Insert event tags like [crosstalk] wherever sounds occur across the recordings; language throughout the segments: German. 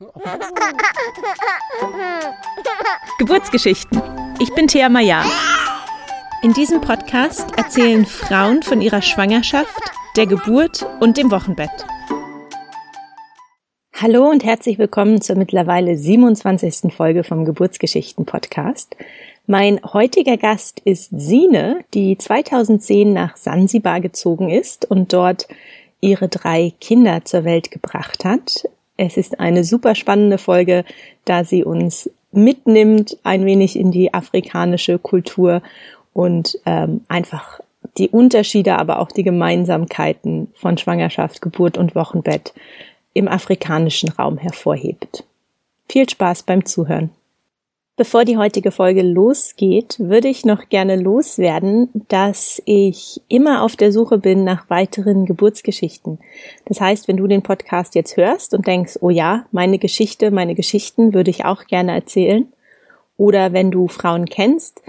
[laughs] Geburtsgeschichten. Ich bin Thea Maya. In diesem Podcast erzählen Frauen von ihrer Schwangerschaft, der Geburt und dem Wochenbett. Hallo und herzlich willkommen zur mittlerweile 27. Folge vom Geburtsgeschichten Podcast. Mein heutiger Gast ist Sine, die 2010 nach Sansibar gezogen ist und dort ihre drei Kinder zur Welt gebracht hat. Es ist eine super spannende Folge, da sie uns mitnimmt ein wenig in die afrikanische Kultur und ähm, einfach die Unterschiede, aber auch die Gemeinsamkeiten von Schwangerschaft, Geburt und Wochenbett im afrikanischen Raum hervorhebt. Viel Spaß beim Zuhören. Bevor die heutige Folge losgeht, würde ich noch gerne loswerden, dass ich immer auf der Suche bin nach weiteren Geburtsgeschichten. Das heißt, wenn du den Podcast jetzt hörst und denkst, oh ja, meine Geschichte, meine Geschichten würde ich auch gerne erzählen, oder wenn du Frauen kennst,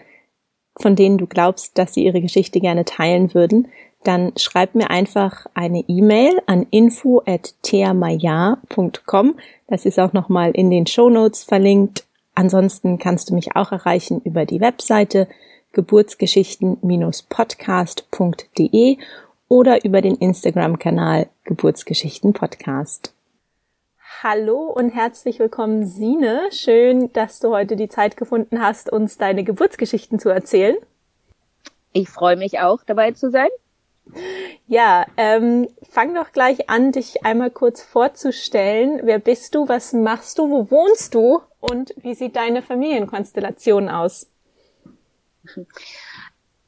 von denen du glaubst, dass sie ihre Geschichte gerne teilen würden, dann schreib mir einfach eine E-Mail an info@theamaya.com. Das ist auch nochmal in den Show Notes verlinkt Ansonsten kannst du mich auch erreichen über die Webseite geburtsgeschichten-podcast.de oder über den Instagram-Kanal Geburtsgeschichten Podcast. Hallo und herzlich willkommen, Sine. Schön, dass du heute die Zeit gefunden hast, uns deine Geburtsgeschichten zu erzählen. Ich freue mich auch, dabei zu sein. Ja, ähm, fang doch gleich an, dich einmal kurz vorzustellen. Wer bist du? Was machst du? Wo wohnst du? Und wie sieht deine Familienkonstellation aus?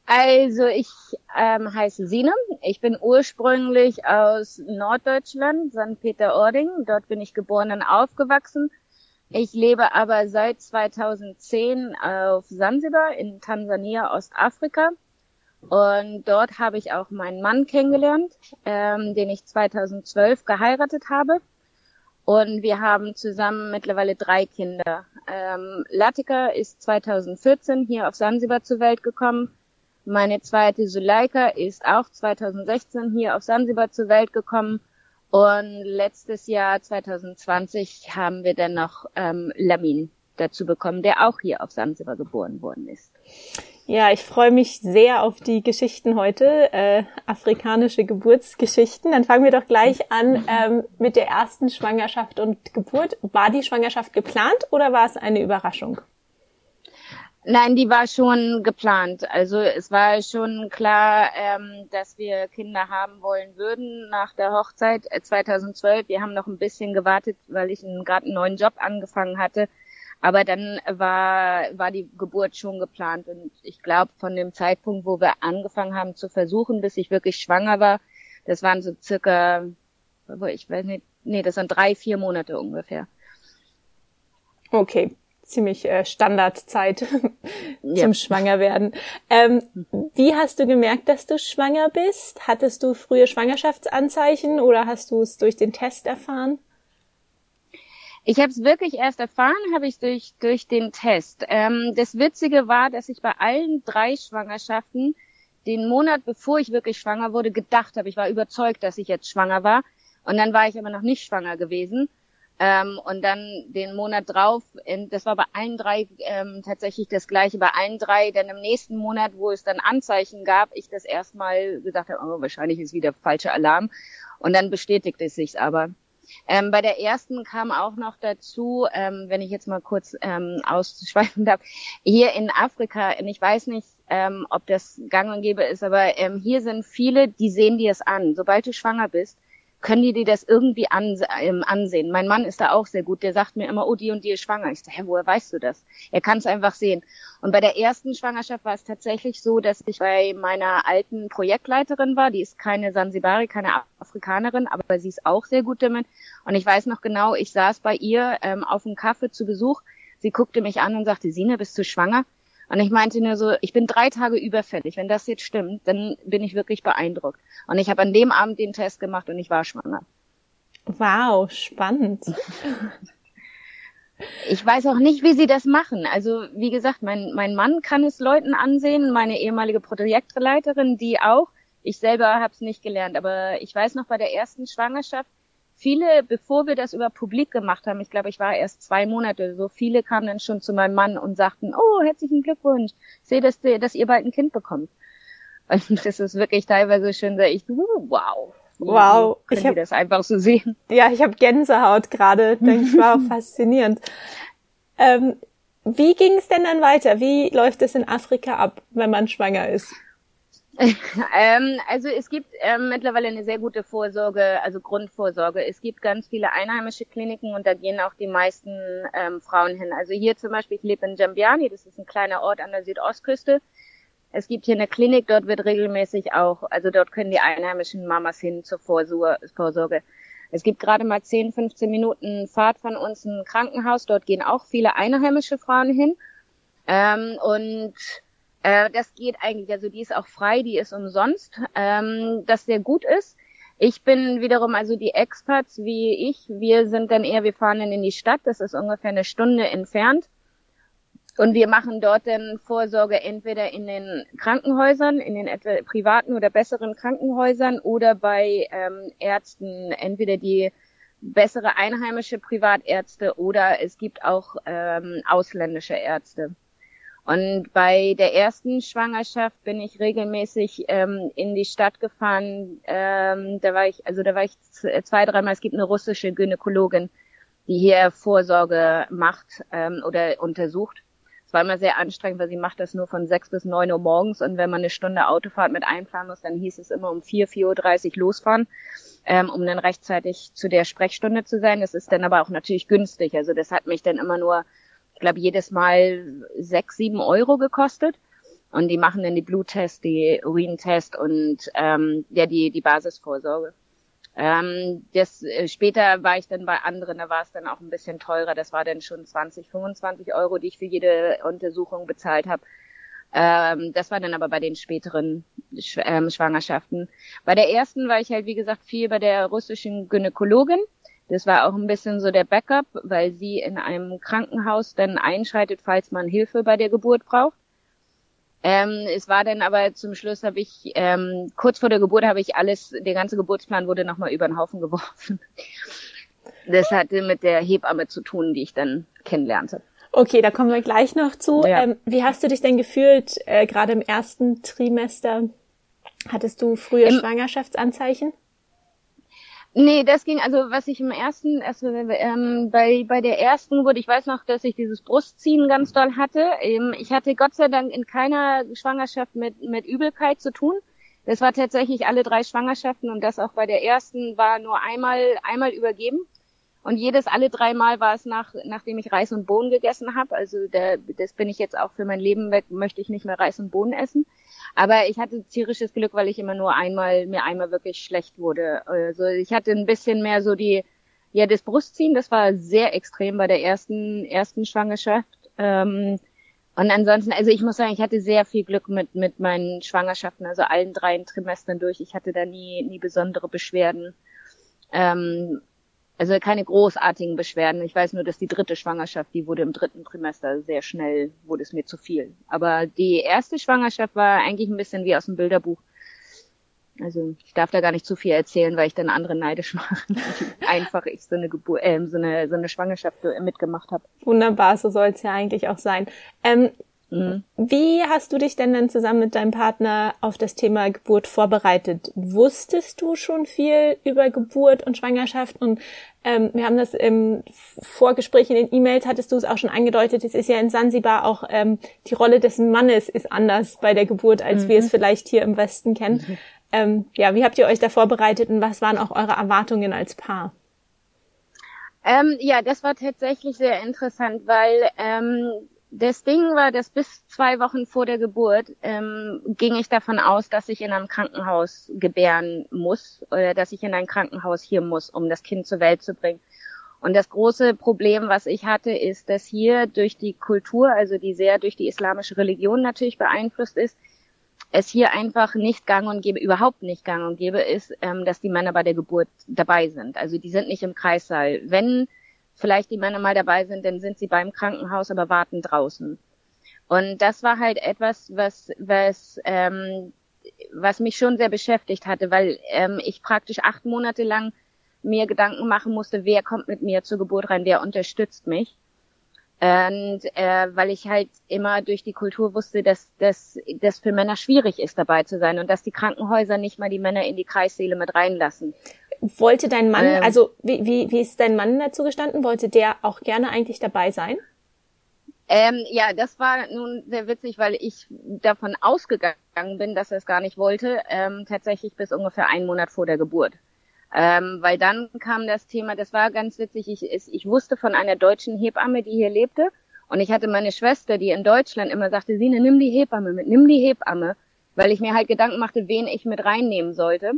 Also ich ähm, heiße Sine. Ich bin ursprünglich aus Norddeutschland, St. Peter-Ording. Dort bin ich geboren und aufgewachsen. Ich lebe aber seit 2010 auf Sansibar in Tansania, Ostafrika. Und dort habe ich auch meinen Mann kennengelernt, ähm, den ich 2012 geheiratet habe. Und wir haben zusammen mittlerweile drei Kinder. Ähm, Latika ist 2014 hier auf Sansibar zur Welt gekommen. Meine zweite Suleika ist auch 2016 hier auf Sansibar zur Welt gekommen. Und letztes Jahr 2020 haben wir dann noch ähm, Lamin dazu bekommen, der auch hier auf Sansibar geboren worden ist. Ja, ich freue mich sehr auf die Geschichten heute, äh, afrikanische Geburtsgeschichten. Dann fangen wir doch gleich an ähm, mit der ersten Schwangerschaft und Geburt. War die Schwangerschaft geplant oder war es eine Überraschung? Nein, die war schon geplant. Also es war schon klar, ähm, dass wir Kinder haben wollen würden nach der Hochzeit 2012. Äh, wir haben noch ein bisschen gewartet, weil ich gerade einen neuen Job angefangen hatte aber dann war, war die Geburt schon geplant. Und ich glaube, von dem Zeitpunkt, wo wir angefangen haben zu versuchen, bis ich wirklich schwanger war, das waren so circa, ich weiß nicht, nee, das waren drei, vier Monate ungefähr. Okay, ziemlich äh, Standardzeit [laughs] zum ja. Schwangerwerden. Ähm, wie hast du gemerkt, dass du schwanger bist? Hattest du frühe Schwangerschaftsanzeichen oder hast du es durch den Test erfahren? Ich habe es wirklich erst erfahren, habe ich durch durch den Test. Ähm, das Witzige war, dass ich bei allen drei Schwangerschaften den Monat bevor ich wirklich schwanger wurde gedacht habe, ich war überzeugt, dass ich jetzt schwanger war. Und dann war ich aber noch nicht schwanger gewesen. Ähm, und dann den Monat drauf, in, das war bei allen drei ähm, tatsächlich das gleiche, bei allen drei, denn im nächsten Monat, wo es dann Anzeichen gab, ich das erstmal gesagt habe, oh, wahrscheinlich ist wieder falscher Alarm. Und dann bestätigte es sich aber. Ähm, bei der ersten kam auch noch dazu, ähm, wenn ich jetzt mal kurz ähm, ausschweifen [laughs] darf, hier in Afrika, ich weiß nicht, ähm, ob das gang und gäbe ist, aber ähm, hier sind viele, die sehen dir es an. Sobald du schwanger bist, können die dir das irgendwie an, ähm, ansehen. Mein Mann ist da auch sehr gut. Der sagt mir immer, oh, die und die ist schwanger. Ich sage, hä, woher weißt du das? Er kann es einfach sehen. Und bei der ersten Schwangerschaft war es tatsächlich so, dass ich bei meiner alten Projektleiterin war. Die ist keine Sansibari, keine Afrikanerin, aber sie ist auch sehr gut damit. Und ich weiß noch genau, ich saß bei ihr ähm, auf dem Kaffee zu Besuch. Sie guckte mich an und sagte, Sine, bist du schwanger? Und ich meinte nur so, ich bin drei Tage überfällig. Wenn das jetzt stimmt, dann bin ich wirklich beeindruckt. Und ich habe an dem Abend den Test gemacht und ich war schwanger. Wow, spannend. Ich weiß auch nicht, wie sie das machen. Also wie gesagt, mein, mein Mann kann es Leuten ansehen, meine ehemalige Projektleiterin, die auch. Ich selber habe es nicht gelernt, aber ich weiß noch bei der ersten Schwangerschaft, viele, bevor wir das über publik gemacht haben, ich glaube, ich war erst zwei Monate, so viele kamen dann schon zu meinem Mann und sagten, oh, herzlichen Glückwunsch, ich sehe, dass, dass ihr bald ein Kind bekommt. [laughs] Und das ist wirklich teilweise schon sehr, ich, wow. Wow. Können ich hab, das einfach so sehen? Ja, ich habe Gänsehaut gerade, denke ich, war auch [laughs] faszinierend. Ähm, wie ging es denn dann weiter? Wie läuft es in Afrika ab, wenn man schwanger ist? [laughs] ähm, also es gibt ähm, mittlerweile eine sehr gute Vorsorge, also Grundvorsorge. Es gibt ganz viele einheimische Kliniken und da gehen auch die meisten ähm, Frauen hin. Also hier zum Beispiel, ich lebe in Jambiani, das ist ein kleiner Ort an der Südostküste. Es gibt hier eine Klinik, dort wird regelmäßig auch, also dort können die einheimischen Mamas hin zur Vorsorge. Es gibt gerade mal 10, 15 Minuten Fahrt von uns ein Krankenhaus. Dort gehen auch viele einheimische Frauen hin. Ähm, und äh, das geht eigentlich, also die ist auch frei, die ist umsonst, ähm, das sehr gut ist. Ich bin wiederum, also die Experts wie ich, wir sind dann eher, wir fahren dann in die Stadt, das ist ungefähr eine Stunde entfernt. Und wir machen dort dann Vorsorge entweder in den Krankenhäusern, in den etwa privaten oder besseren Krankenhäusern oder bei ähm, Ärzten, entweder die bessere einheimische Privatärzte oder es gibt auch ähm, ausländische Ärzte. Und bei der ersten Schwangerschaft bin ich regelmäßig ähm, in die Stadt gefahren. Ähm, da war ich, also da war ich zwei, dreimal. Es gibt eine russische Gynäkologin, die hier Vorsorge macht ähm, oder untersucht. Es war immer sehr anstrengend, weil sie macht das nur von sechs bis neun Uhr morgens und wenn man eine Stunde Autofahrt mit einplanen muss, dann hieß es immer um vier, vier Uhr dreißig losfahren, ähm, um dann rechtzeitig zu der Sprechstunde zu sein. Das ist dann aber auch natürlich günstig. Also das hat mich dann immer nur ich glaube, jedes Mal sechs, sieben Euro gekostet. Und die machen dann die Bluttest, die Urintest und ähm, ja die die Basisvorsorge. Ähm, das, äh, später war ich dann bei anderen, da war es dann auch ein bisschen teurer. Das war dann schon 20, 25 Euro, die ich für jede Untersuchung bezahlt habe. Ähm, das war dann aber bei den späteren Sch ähm, Schwangerschaften. Bei der ersten war ich halt, wie gesagt, viel bei der russischen Gynäkologin. Das war auch ein bisschen so der Backup, weil sie in einem Krankenhaus dann einschreitet, falls man Hilfe bei der Geburt braucht. Ähm, es war dann aber zum Schluss habe ich ähm, kurz vor der Geburt habe ich alles, der ganze Geburtsplan wurde nochmal über den Haufen [laughs] geworfen. Das hatte mit der Hebamme zu tun, die ich dann kennenlernte. Okay, da kommen wir gleich noch zu. Ja. Ähm, wie hast du dich denn gefühlt, äh, gerade im ersten Trimester? Hattest du frühe Im, Schwangerschaftsanzeichen? Nee, das ging, also was ich im ersten, also ähm, bei, bei der ersten wurde, ich weiß noch, dass ich dieses Brustziehen ganz doll hatte. Ähm, ich hatte Gott sei Dank in keiner Schwangerschaft mit, mit Übelkeit zu tun. Das war tatsächlich alle drei Schwangerschaften und das auch bei der ersten war nur einmal, einmal übergeben. Und jedes, alle drei Mal war es nach, nachdem ich Reis und Bohnen gegessen habe. Also der, das bin ich jetzt auch für mein Leben weg, möchte ich nicht mehr Reis und Bohnen essen. Aber ich hatte tierisches Glück, weil ich immer nur einmal, mir einmal wirklich schlecht wurde. Also ich hatte ein bisschen mehr so die, ja, das Brustziehen, das war sehr extrem bei der ersten, ersten Schwangerschaft. Ähm, und ansonsten, also ich muss sagen, ich hatte sehr viel Glück mit, mit meinen Schwangerschaften, also allen drei Trimestern durch. Ich hatte da nie, nie besondere Beschwerden. Ähm, also keine großartigen Beschwerden. Ich weiß nur, dass die dritte Schwangerschaft, die wurde im dritten Trimester sehr schnell, wurde es mir zu viel. Aber die erste Schwangerschaft war eigentlich ein bisschen wie aus dem Bilderbuch. Also ich darf da gar nicht zu viel erzählen, weil ich dann andere neidisch mache, [laughs] einfach ich so eine Geburt, äh, so eine so eine Schwangerschaft mitgemacht habe. Wunderbar, so soll es ja eigentlich auch sein. Ähm, Mhm. Wie hast du dich denn dann zusammen mit deinem Partner auf das Thema Geburt vorbereitet? Wusstest du schon viel über Geburt und Schwangerschaft? Und ähm, wir haben das im Vorgespräch in den E-Mails, hattest du es auch schon angedeutet, es ist ja in Sansibar auch ähm, die Rolle des Mannes ist anders bei der Geburt, als mhm. wir es vielleicht hier im Westen kennen. Mhm. Ähm, ja, wie habt ihr euch da vorbereitet und was waren auch eure Erwartungen als Paar? Ähm, ja, das war tatsächlich sehr interessant, weil ähm, das Ding war, dass bis zwei Wochen vor der Geburt ähm, ging ich davon aus, dass ich in einem Krankenhaus gebären muss oder dass ich in ein Krankenhaus hier muss, um das Kind zur Welt zu bringen. Und das große Problem, was ich hatte, ist, dass hier durch die Kultur, also die sehr durch die islamische Religion natürlich beeinflusst ist, es hier einfach nicht gang und gäbe, überhaupt nicht gang und gäbe ist, ähm, dass die Männer bei der Geburt dabei sind. Also die sind nicht im Kreissaal. Wenn vielleicht die Männer mal dabei sind, dann sind sie beim Krankenhaus, aber warten draußen. Und das war halt etwas, was, was, ähm, was mich schon sehr beschäftigt hatte, weil ähm, ich praktisch acht Monate lang mir Gedanken machen musste, wer kommt mit mir zur Geburt rein, wer unterstützt mich. Und äh, weil ich halt immer durch die Kultur wusste, dass das für Männer schwierig ist, dabei zu sein und dass die Krankenhäuser nicht mal die Männer in die Kreissäle mit reinlassen. Wollte dein Mann, ähm, also wie, wie, wie ist dein Mann dazu gestanden? Wollte der auch gerne eigentlich dabei sein? Ähm, ja, das war nun sehr witzig, weil ich davon ausgegangen bin, dass er es gar nicht wollte, ähm, tatsächlich bis ungefähr einen Monat vor der Geburt. Ähm, weil dann kam das Thema, das war ganz witzig, ich, ich wusste von einer deutschen Hebamme, die hier lebte. Und ich hatte meine Schwester, die in Deutschland immer sagte, Sine, nimm die Hebamme mit, nimm die Hebamme, weil ich mir halt Gedanken machte, wen ich mit reinnehmen sollte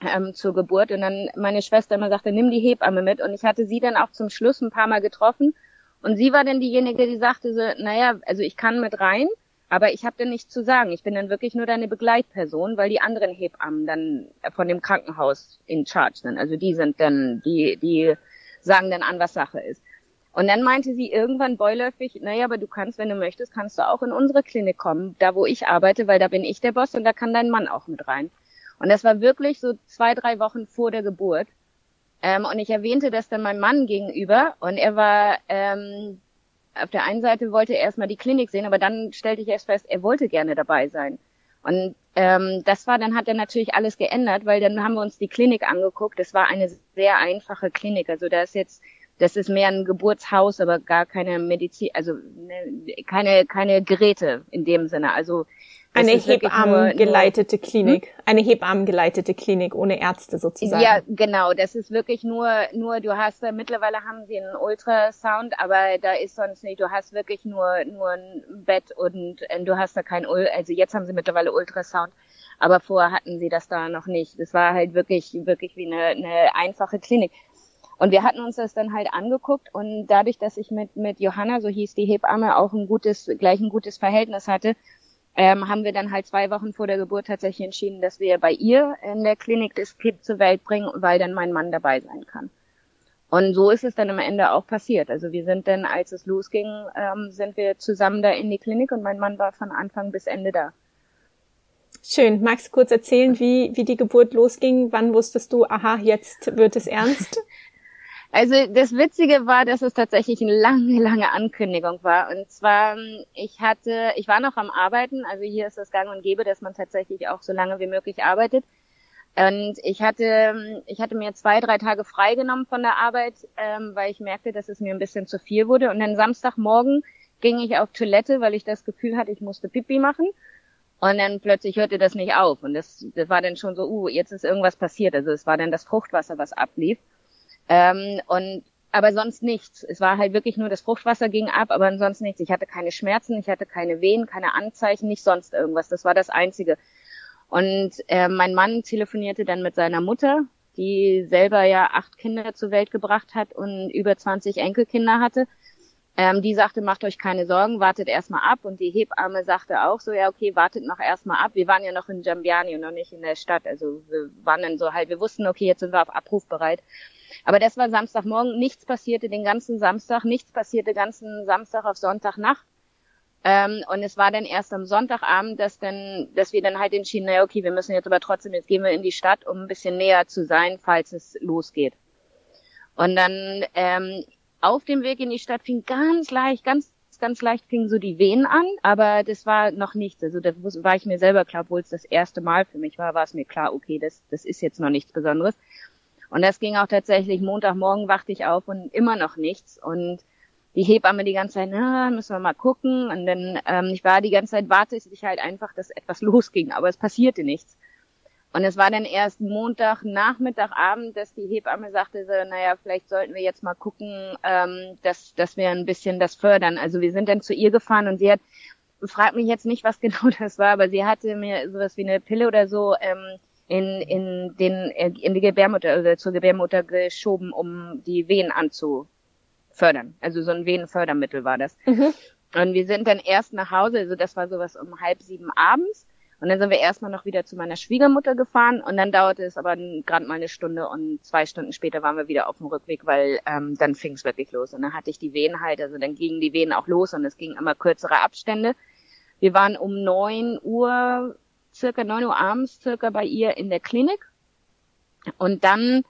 ähm, zur Geburt. Und dann meine Schwester immer sagte, nimm die Hebamme mit. Und ich hatte sie dann auch zum Schluss ein paar Mal getroffen. Und sie war dann diejenige, die sagte so, naja, also ich kann mit rein, aber ich habe dann nichts zu sagen. Ich bin dann wirklich nur deine Begleitperson, weil die anderen Hebammen dann von dem Krankenhaus in Charge sind. Also die sind dann, die, die sagen dann an, was Sache ist. Und dann meinte sie irgendwann beiläufig, naja, aber du kannst, wenn du möchtest, kannst du auch in unsere Klinik kommen, da wo ich arbeite, weil da bin ich der Boss und da kann dein Mann auch mit rein. Und das war wirklich so zwei, drei Wochen vor der Geburt. Ähm, und ich erwähnte das dann meinem Mann gegenüber und er war ähm, auf der einen Seite wollte er erstmal die Klinik sehen, aber dann stellte ich erst fest, er wollte gerne dabei sein. Und ähm, das war, dann hat er natürlich alles geändert, weil dann haben wir uns die Klinik angeguckt. Das war eine sehr einfache Klinik. Also da ist jetzt, das ist mehr ein Geburtshaus, aber gar keine Medizin, also ne, keine keine Geräte in dem Sinne. Also eine Hebammengeleitete Klinik. Hm? Eine Hebammengeleitete Klinik ohne Ärzte sozusagen. Ja, genau. Das ist wirklich nur, nur, du hast, äh, mittlerweile haben sie einen Ultrasound, aber da ist sonst nicht, du hast wirklich nur, nur ein Bett und äh, du hast da kein, also jetzt haben sie mittlerweile Ultrasound, aber vorher hatten sie das da noch nicht. Das war halt wirklich, wirklich wie eine, eine einfache Klinik. Und wir hatten uns das dann halt angeguckt und dadurch, dass ich mit, mit Johanna, so hieß die Hebamme, auch ein gutes, gleich ein gutes Verhältnis hatte, ähm, haben wir dann halt zwei Wochen vor der Geburt tatsächlich entschieden, dass wir bei ihr in der Klinik das Kind zur Welt bringen, weil dann mein Mann dabei sein kann. Und so ist es dann am Ende auch passiert. Also wir sind dann, als es losging, ähm, sind wir zusammen da in die Klinik und mein Mann war von Anfang bis Ende da. Schön. Magst du kurz erzählen, wie, wie die Geburt losging? Wann wusstest du, aha, jetzt wird es ernst? [laughs] Also das Witzige war, dass es tatsächlich eine lange, lange Ankündigung war. Und zwar, ich hatte, ich war noch am Arbeiten, also hier ist das gang und gäbe, dass man tatsächlich auch so lange wie möglich arbeitet. Und ich hatte, ich hatte mir zwei, drei Tage freigenommen von der Arbeit, ähm, weil ich merkte, dass es mir ein bisschen zu viel wurde. Und dann Samstagmorgen ging ich auf Toilette, weil ich das Gefühl hatte, ich musste Pipi machen. Und dann plötzlich hörte das nicht auf. Und das, das war dann schon so, uh, jetzt ist irgendwas passiert. Also es war dann das Fruchtwasser, was ablief. Ähm, und aber sonst nichts. Es war halt wirklich nur das Fruchtwasser ging ab, aber ansonsten nichts. Ich hatte keine Schmerzen, ich hatte keine Wehen, keine Anzeichen, nicht sonst irgendwas. Das war das Einzige. Und äh, mein Mann telefonierte dann mit seiner Mutter, die selber ja acht Kinder zur Welt gebracht hat und über 20 Enkelkinder hatte. Ähm, die sagte, macht euch keine Sorgen, wartet erstmal ab. Und die Hebamme sagte auch so, ja, okay, wartet noch erstmal ab. Wir waren ja noch in Jambiani und noch nicht in der Stadt. Also wir waren dann so halt, wir wussten, okay, jetzt sind wir auf Abruf bereit. Aber das war Samstagmorgen, nichts passierte den ganzen Samstag, nichts passierte ganzen Samstag auf Sonntagnacht. Ähm, und es war dann erst am Sonntagabend, dass dann, dass wir dann halt entschieden, naja, okay, wir müssen jetzt aber trotzdem, jetzt gehen wir in die Stadt, um ein bisschen näher zu sein, falls es losgeht. Und dann ähm, auf dem Weg in die Stadt fing ganz leicht, ganz ganz leicht fingen so die Venen an, aber das war noch nichts. Also da war ich mir selber klar, obwohl es das erste Mal für mich war, war es mir klar, okay, das, das ist jetzt noch nichts Besonderes. Und das ging auch tatsächlich, Montagmorgen wachte ich auf und immer noch nichts. Und die Hebamme die ganze Zeit, na, müssen wir mal gucken. Und dann, ähm, ich war die ganze Zeit, wartete ich halt einfach, dass etwas [laughs] losging, aber es passierte nichts. Und es war dann erst Montag, Nachmittag, Abend, dass die Hebamme sagte so, naja, vielleicht sollten wir jetzt mal gucken, ähm, dass, dass wir ein bisschen das fördern. Also wir sind dann zu ihr gefahren und sie hat, fragt mich jetzt nicht, was [laughs] genau das war, aber sie hatte mir sowas wie eine Pille oder so ähm, in, in, den, in die Gebärmutter, also zur Gebärmutter geschoben, um die Wehen anzufördern. Also so ein Venenfördermittel war das. Mhm. Und wir sind dann erst nach Hause, also das war sowas um halb sieben abends. Und dann sind wir erstmal noch wieder zu meiner Schwiegermutter gefahren und dann dauerte es aber gerade mal eine Stunde und zwei Stunden später waren wir wieder auf dem Rückweg, weil ähm, dann fing es wirklich los. Und dann hatte ich die Wehen halt, also dann gingen die Wehen auch los und es gingen immer kürzere Abstände. Wir waren um neun Uhr circa 9 Uhr abends circa bei ihr in der Klinik. Und dann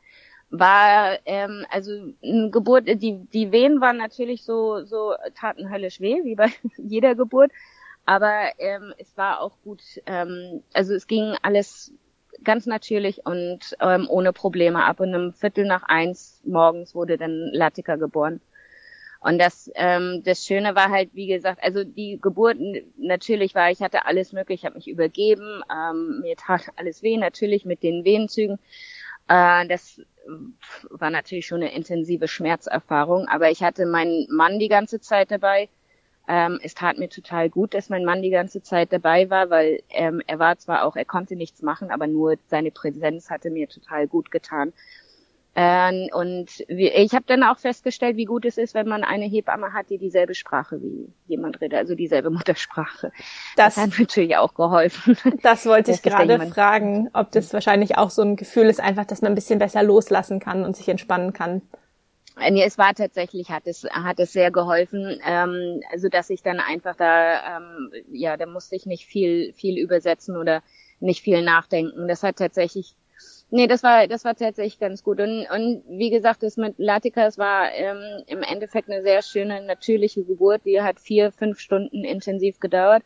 war ähm, also eine Geburt, die die Wehen waren natürlich so so taten höllisch weh wie bei [laughs] jeder Geburt, aber ähm, es war auch gut, ähm, also es ging alles ganz natürlich und ähm, ohne Probleme ab. Und um Viertel nach eins morgens wurde dann Latika geboren. Und das, ähm, das Schöne war halt, wie gesagt, also die Geburt natürlich war, ich hatte alles möglich, ich habe mich übergeben, ähm, mir tat alles weh, natürlich mit den Wehenzügen. Äh, das war natürlich schon eine intensive Schmerzerfahrung, aber ich hatte meinen Mann die ganze Zeit dabei. Ähm, es tat mir total gut, dass mein Mann die ganze Zeit dabei war, weil ähm, er war zwar auch, er konnte nichts machen, aber nur seine Präsenz hatte mir total gut getan. Ähm, und ich habe dann auch festgestellt, wie gut es ist, wenn man eine Hebamme hat, die dieselbe Sprache wie jemand redet, also dieselbe [laughs] Muttersprache. Das, das hat natürlich auch geholfen. Das wollte [laughs] ich gerade fragen, ob das wahrscheinlich auch so ein Gefühl ist, einfach, dass man ein bisschen besser loslassen kann und sich entspannen kann. Äh, nee, es war tatsächlich, hat es, hat es sehr geholfen, ähm, also dass ich dann einfach da, ähm, ja, da musste ich nicht viel, viel übersetzen oder nicht viel nachdenken. Das hat tatsächlich Nee, das war, das war tatsächlich ganz gut. Und, und wie gesagt, das mit Latika, es war ähm, im Endeffekt eine sehr schöne, natürliche Geburt. Die hat vier, fünf Stunden intensiv gedauert.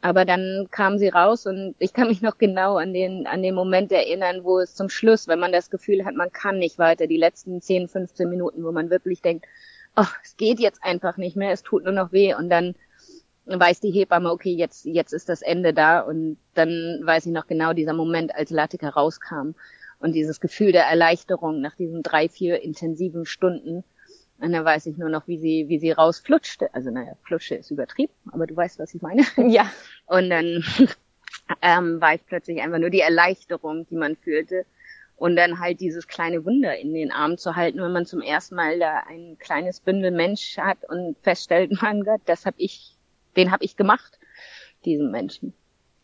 Aber dann kam sie raus und ich kann mich noch genau an den, an den Moment erinnern, wo es zum Schluss, wenn man das Gefühl hat, man kann nicht weiter, die letzten 10, 15 Minuten, wo man wirklich denkt, oh, es geht jetzt einfach nicht mehr, es tut nur noch weh und dann weiß die Hebamme, okay, jetzt, jetzt ist das Ende da und dann weiß ich noch genau dieser Moment, als Latika rauskam und dieses Gefühl der Erleichterung nach diesen drei, vier intensiven Stunden. Und dann weiß ich nur noch, wie sie, wie sie rausflutschte. Also naja, Flutsche ist übertrieben, aber du weißt, was ich meine. [laughs] Ja. Und dann [laughs] ähm, war ich plötzlich einfach nur die Erleichterung, die man fühlte. Und dann halt dieses kleine Wunder in den Armen zu halten, wenn man zum ersten Mal da ein kleines Bündel Mensch hat und feststellt, [laughs] mein Gott, das habe ich den habe ich gemacht, diesen Menschen.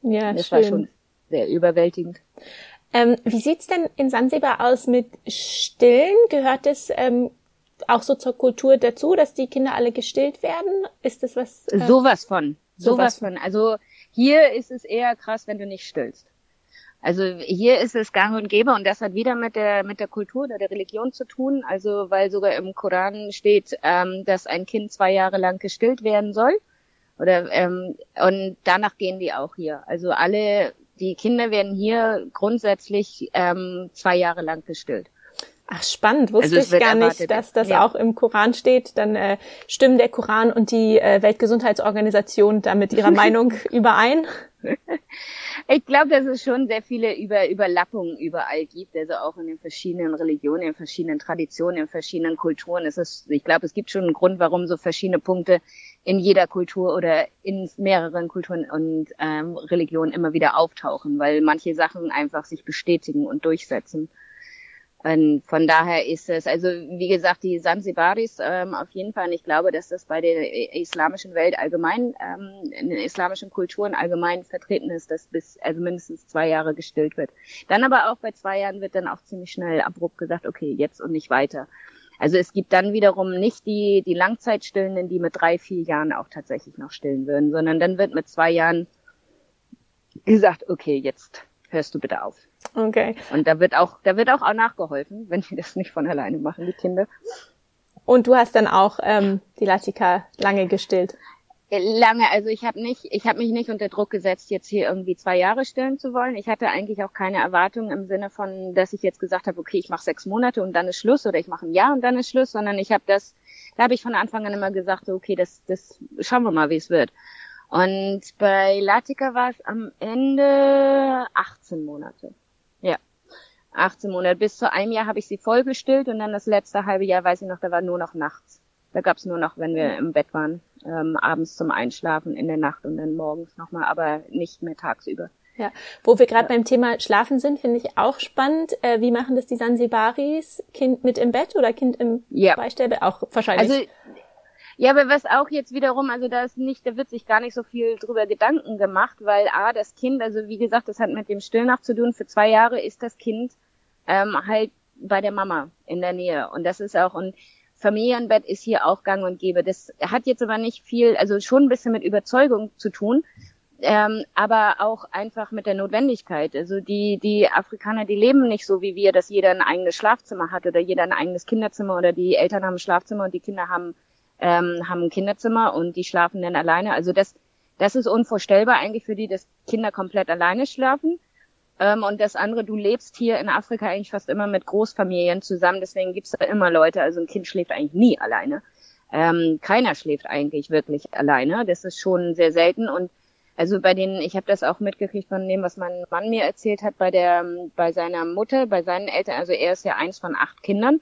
Ja, das schön. war schon sehr überwältigend. Ähm, wie sieht's denn in Sansibar aus mit Stillen? Gehört es ähm, auch so zur Kultur dazu, dass die Kinder alle gestillt werden? Ist das was? Äh, sowas von. Sowas von. Also hier ist es eher krass, wenn du nicht stillst. Also hier ist es gang und gäbe und das hat wieder mit der mit der Kultur oder der Religion zu tun. Also weil sogar im Koran steht, ähm, dass ein Kind zwei Jahre lang gestillt werden soll. Oder ähm, und danach gehen die auch hier. Also alle die Kinder werden hier grundsätzlich ähm, zwei Jahre lang gestillt. Ach, spannend. Wusste also ich gar erwartet. nicht, dass das ja. auch im Koran steht. Dann äh, stimmen der Koran und die äh, Weltgesundheitsorganisation da mit ihrer [laughs] Meinung überein. Ich glaube, dass es schon sehr viele Über Überlappungen überall gibt, also auch in den verschiedenen Religionen, in verschiedenen Traditionen, in verschiedenen Kulturen. Es ist, ich glaube, es gibt schon einen Grund, warum so verschiedene Punkte in jeder Kultur oder in mehreren Kulturen und ähm, Religionen immer wieder auftauchen, weil manche Sachen einfach sich bestätigen und durchsetzen. Und von daher ist es, also wie gesagt, die Sansibaris ähm, auf jeden Fall. Und ich glaube, dass das bei der islamischen Welt allgemein, ähm, in den islamischen Kulturen allgemein vertreten ist, dass bis also mindestens zwei Jahre gestillt wird. Dann aber auch bei zwei Jahren wird dann auch ziemlich schnell abrupt gesagt, okay, jetzt und nicht weiter. Also es gibt dann wiederum nicht die, die Langzeitstillenden, die mit drei, vier Jahren auch tatsächlich noch stillen würden, sondern dann wird mit zwei Jahren gesagt, okay, jetzt hörst du bitte auf. Okay. Und da wird auch, da wird auch, auch nachgeholfen, [laughs] wenn die das nicht von alleine machen, die Kinder. Und du hast dann auch ähm, die Latika lange gestillt. Lange, also ich habe nicht, ich habe mich nicht unter Druck gesetzt, jetzt hier irgendwie zwei Jahre stillen zu wollen. Ich hatte eigentlich auch keine Erwartung im Sinne von, dass ich jetzt gesagt habe, okay, ich mache sechs Monate und dann ist Schluss oder ich mache ein Jahr und dann ist Schluss, sondern ich habe das, da habe ich von Anfang an immer gesagt, okay, das, das schauen wir mal, wie es wird. Und bei Latika war es am Ende 18 Monate. Ja. 18 Monate. Bis zu einem Jahr habe ich sie voll gestillt und dann das letzte halbe Jahr, weiß ich noch, da war nur noch nachts. Da gab's nur noch, wenn wir im Bett waren, ähm, abends zum Einschlafen in der Nacht und dann morgens nochmal, aber nicht mehr tagsüber. Ja, wo wir gerade ja. beim Thema Schlafen sind, finde ich auch spannend. Äh, wie machen das die Sansibaris? Kind mit im Bett oder Kind im ja. Beistellbett? Auch wahrscheinlich. Also ja, aber was auch jetzt wiederum, also da ist nicht, da wird sich gar nicht so viel drüber Gedanken gemacht, weil A, das Kind, also wie gesagt, das hat mit dem Stillnacht zu tun, für zwei Jahre ist das Kind ähm, halt bei der Mama in der Nähe. Und das ist auch, und Familienbett ist hier auch gang und gäbe. Das hat jetzt aber nicht viel, also schon ein bisschen mit Überzeugung zu tun. ähm, aber auch einfach mit der Notwendigkeit. Also die, die Afrikaner, die leben nicht so wie wir, dass jeder ein eigenes Schlafzimmer hat oder jeder ein eigenes Kinderzimmer oder die Eltern haben ein Schlafzimmer und die Kinder haben, ähm, haben ein Kinderzimmer und die schlafen dann alleine. Also das, das ist unvorstellbar eigentlich für die, dass Kinder komplett alleine schlafen. Ähm, und das andere, du lebst hier in Afrika eigentlich fast immer mit Großfamilien zusammen, deswegen gibt's da immer Leute. Also ein Kind schläft eigentlich nie alleine. Ähm, keiner schläft eigentlich wirklich alleine. Das ist schon sehr selten. Und also bei den, ich habe das auch mitgekriegt von dem, was mein Mann mir erzählt hat, bei der, bei seiner Mutter, bei seinen Eltern, also er ist ja eins von acht Kindern.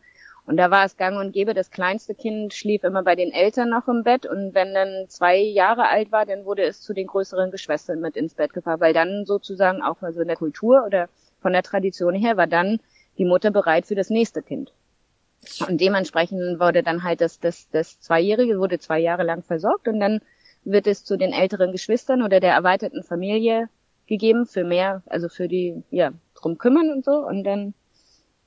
Und da war es gang und gäbe, das kleinste Kind schlief immer bei den Eltern noch im Bett und wenn dann zwei Jahre alt war, dann wurde es zu den größeren Geschwistern mit ins Bett gefahren, weil dann sozusagen auch mal so in der Kultur oder von der Tradition her war dann die Mutter bereit für das nächste Kind. Und dementsprechend wurde dann halt das, das, das Zweijährige wurde zwei Jahre lang versorgt und dann wird es zu den älteren Geschwistern oder der erweiterten Familie gegeben für mehr, also für die, ja, drum kümmern und so. Und dann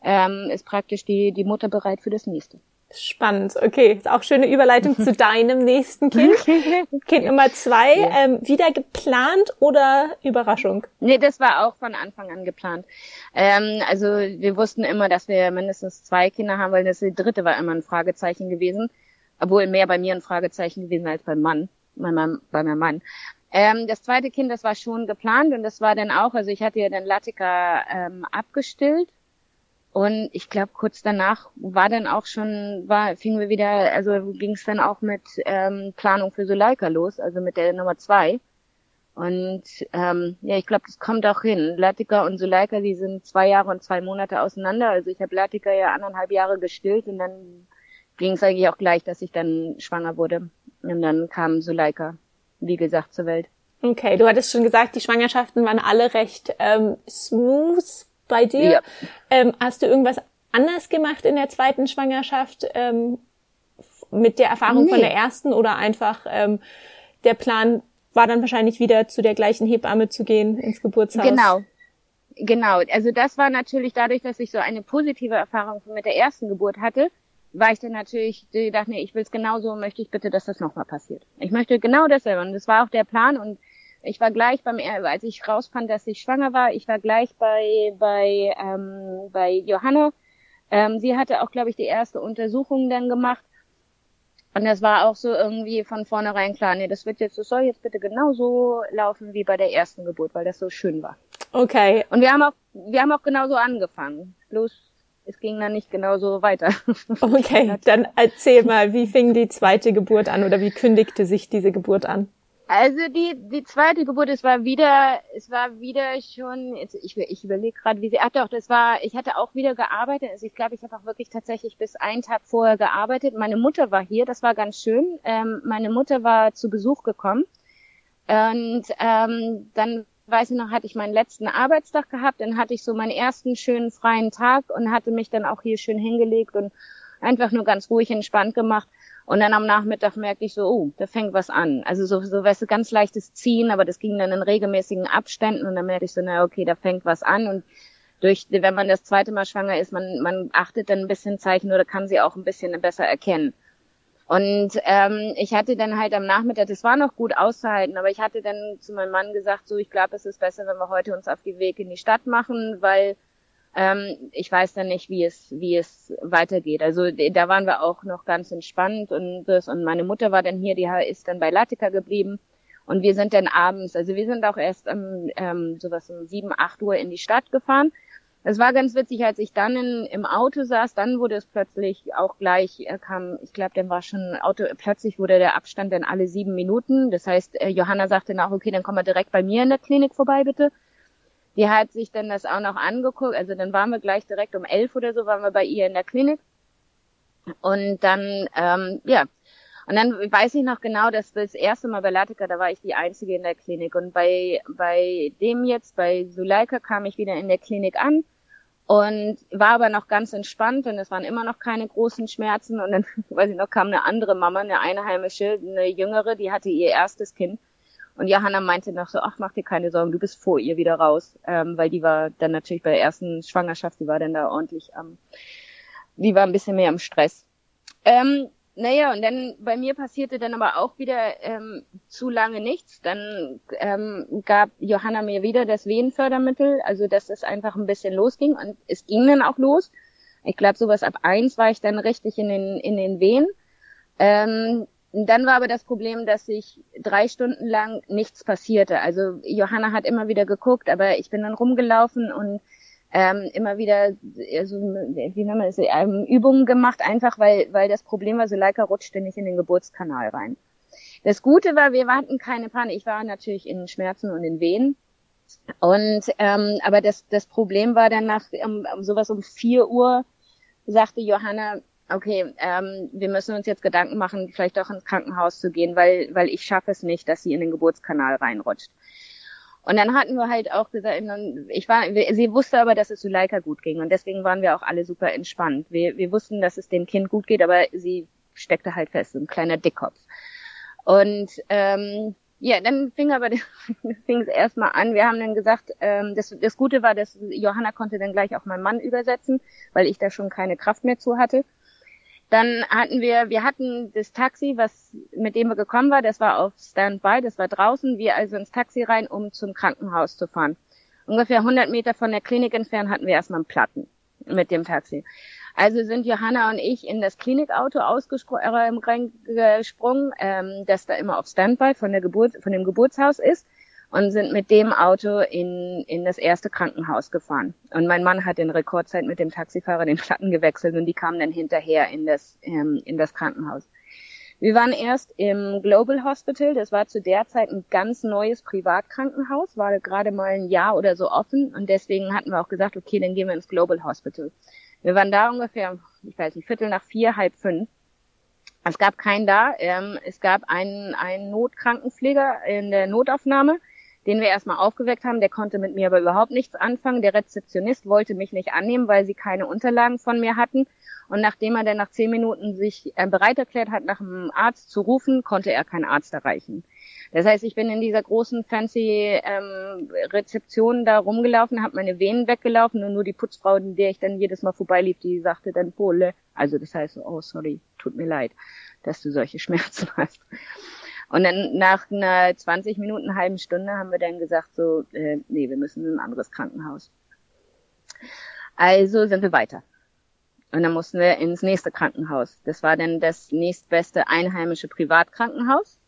ähm, ist praktisch die, die Mutter bereit für das nächste. Spannend, okay. Ist auch schöne Überleitung zu [laughs] deinem nächsten Kind. [laughs] kind Nummer zwei, ja. ähm, wieder geplant oder Überraschung? Nee, das war auch von Anfang an geplant. Ähm, also wir wussten immer, dass wir mindestens zwei Kinder haben, weil das dritte war immer ein Fragezeichen gewesen. Obwohl mehr bei mir ein Fragezeichen gewesen als beim Mann, bei meinem, bei meinem Mann. Ähm, das zweite Kind, das war schon geplant und das war dann auch, also ich hatte ja dann Latika ähm, abgestillt und ich glaube, kurz danach war dann auch schon, war, fingen wir wieder, also ging es dann auch mit ähm, Planung für Suleika los, also mit der Nummer zwei. Und ähm, ja, ich glaube, das kommt auch hin. Latika und Suleika, die sind zwei Jahre und zwei Monate auseinander. Also ich habe Latika ja anderthalb Jahre gestillt und dann ging es eigentlich auch gleich, dass ich dann schwanger wurde. Und dann kam Suleika, wie gesagt, zur Welt. Okay, du hattest schon gesagt, die Schwangerschaften waren alle recht ähm, smooth bei dir. Ja. Ähm, hast du irgendwas anders gemacht in der zweiten Schwangerschaft ähm, mit der Erfahrung nee. von der ersten oder einfach ähm, der Plan war dann wahrscheinlich wieder zu der gleichen Hebamme zu gehen ins Geburtshaus? Genau. Genau, also das war natürlich dadurch, dass ich so eine positive Erfahrung mit der ersten Geburt hatte, war ich dann natürlich, ich dachte, nee, ich will es genauso, möchte ich bitte, dass das nochmal passiert. Ich möchte genau dasselbe und das war auch der Plan und ich war gleich beim, als ich rausfand, dass ich schwanger war, ich war gleich bei, bei, ähm, bei Johanna. Ähm, sie hatte auch, glaube ich, die erste Untersuchung dann gemacht. Und das war auch so irgendwie von vornherein klar, nee, das wird jetzt, das soll jetzt bitte genauso laufen wie bei der ersten Geburt, weil das so schön war. Okay. Und wir haben auch, wir haben auch genauso angefangen. Bloß, es ging dann nicht genauso weiter. [laughs] Okay, dann erzähl mal, wie fing die zweite Geburt an oder wie kündigte sich diese Geburt an? Also die die zweite Geburt, es war wieder, es war wieder schon, jetzt, ich ich überlege gerade, wie sie, ach doch, das war, ich hatte auch wieder gearbeitet. Also ich glaube, ich habe auch wirklich tatsächlich bis einen Tag vorher gearbeitet. Meine Mutter war hier, das war ganz schön. Ähm, meine Mutter war zu Besuch gekommen und ähm, dann weiß ich noch, hatte ich meinen letzten Arbeitstag gehabt, dann hatte ich so meinen ersten schönen freien Tag und hatte mich dann auch hier schön hingelegt und einfach nur ganz ruhig entspannt gemacht. Und dann am Nachmittag merkte ich so, oh, da fängt was an. Also so, so weißt du, ganz leichtes Ziehen, aber das ging dann in regelmäßigen Abständen und dann merkte ich so, na okay, da fängt was an und durch, wenn man das zweite Mal schwanger ist, man, man achtet dann ein bisschen Zeichen oder kann sie auch ein bisschen besser erkennen. Und ähm, ich hatte dann halt am Nachmittag, das war noch gut auszuhalten, aber ich hatte dann zu meinem Mann gesagt, so ich glaube, es ist besser, wenn wir heute uns auf die Weg in die Stadt machen, weil ähm, ich weiß dann nicht, wie es, wie es weitergeht. Also da waren wir auch noch ganz entspannt und das und meine Mutter war dann hier, die ist dann bei Latika geblieben und wir sind dann abends, also wir sind auch erst um ähm, sowas um sieben, acht Uhr in die Stadt gefahren. Es war ganz witzig, als ich dann in, im Auto saß, dann wurde es plötzlich auch gleich, er kam, ich glaube, dann war schon Auto, plötzlich wurde der Abstand dann alle sieben Minuten. Das heißt, äh, Johanna sagte nach, okay, dann komm mal direkt bei mir in der Klinik vorbei, bitte. Die hat sich dann das auch noch angeguckt. Also dann waren wir gleich direkt um elf oder so, waren wir bei ihr in der Klinik. Und dann, ähm, ja, und dann weiß ich noch genau, dass das erste Mal bei Latika, da war ich die Einzige in der Klinik. Und bei, bei dem jetzt, bei Suleika, kam ich wieder in der Klinik an und war aber noch ganz entspannt und es waren immer noch keine großen Schmerzen. Und dann, [laughs] weiß ich noch, kam eine andere Mama, eine Einheimische, eine Jüngere, die hatte ihr erstes Kind. Und Johanna meinte noch so, ach, mach dir keine Sorgen, du bist vor ihr wieder raus. Ähm, weil die war dann natürlich bei der ersten Schwangerschaft, die war dann da ordentlich am, die war ein bisschen mehr im Stress. Ähm, naja, und dann bei mir passierte dann aber auch wieder ähm, zu lange nichts. Dann ähm, gab Johanna mir wieder das Wehenfördermittel, also dass es einfach ein bisschen losging und es ging dann auch los. Ich glaube, sowas ab eins war ich dann richtig in den in den Wehen. Ähm, dann war aber das Problem, dass sich drei Stunden lang nichts passierte. Also Johanna hat immer wieder geguckt, aber ich bin dann rumgelaufen und ähm, immer wieder also, wie nennt man das, ähm, Übungen gemacht, einfach weil, weil das Problem war, Suleika rutschte nicht in den Geburtskanal rein. Das Gute war, wir hatten keine Panik. Ich war natürlich in Schmerzen und in Wehen. Und ähm, aber das, das Problem war dann nach um, um sowas um vier Uhr sagte Johanna, okay, ähm, wir müssen uns jetzt Gedanken machen, vielleicht auch ins Krankenhaus zu gehen, weil, weil ich schaffe es nicht, dass sie in den Geburtskanal reinrutscht. Und dann hatten wir halt auch gesagt, ich war, sie wusste aber, dass es Suleika gut ging und deswegen waren wir auch alle super entspannt. Wir, wir wussten, dass es dem Kind gut geht, aber sie steckte halt fest, so ein kleiner Dickkopf. Und ähm, ja, dann fing aber [laughs] fing es erstmal an. Wir haben dann gesagt, ähm, das, das Gute war, dass Johanna konnte dann gleich auch meinen Mann übersetzen, weil ich da schon keine Kraft mehr zu hatte. Dann hatten wir, wir hatten das Taxi, was mit dem wir gekommen war, das war auf Standby, das war draußen, wir also ins Taxi rein, um zum Krankenhaus zu fahren. Ungefähr 100 Meter von der Klinik entfernt hatten wir erstmal einen Platten mit dem Taxi. Also sind Johanna und ich in das Klinikauto ausgesprungen, ähm, das da immer auf Standby von der Geburt, von dem Geburtshaus ist und sind mit dem Auto in, in das erste Krankenhaus gefahren. Und mein Mann hat in Rekordzeit mit dem Taxifahrer den Platten gewechselt und die kamen dann hinterher in das, ähm, in das Krankenhaus. Wir waren erst im Global Hospital, das war zu der Zeit ein ganz neues Privatkrankenhaus, war gerade mal ein Jahr oder so offen und deswegen hatten wir auch gesagt, okay, dann gehen wir ins Global Hospital. Wir waren da ungefähr, ich weiß nicht, Viertel nach vier, halb fünf. Es gab keinen da. Ähm, es gab einen, einen Notkrankenpfleger in der Notaufnahme, den wir erstmal aufgeweckt haben. Der konnte mit mir aber überhaupt nichts anfangen. Der Rezeptionist wollte mich nicht annehmen, weil sie keine Unterlagen von mir hatten. Und nachdem er dann nach zehn Minuten sich äh, bereit erklärt hat, nach einem Arzt zu rufen, konnte er keinen Arzt erreichen. Das heißt, ich bin in dieser großen fancy ähm, Rezeption da rumgelaufen, habe meine Venen weggelaufen und nur die Putzfrau, in der ich dann jedes Mal vorbeilief, die sagte dann Pole. Also das heißt, oh sorry, tut mir leid, dass du solche [laughs] Schmerzen hast. Und dann nach einer 20 Minuten, halben Stunde haben wir dann gesagt, so, äh, nee, wir müssen in ein anderes Krankenhaus. Also sind wir weiter. Und dann mussten wir ins nächste Krankenhaus. Das war dann das nächstbeste einheimische Privatkrankenhaus,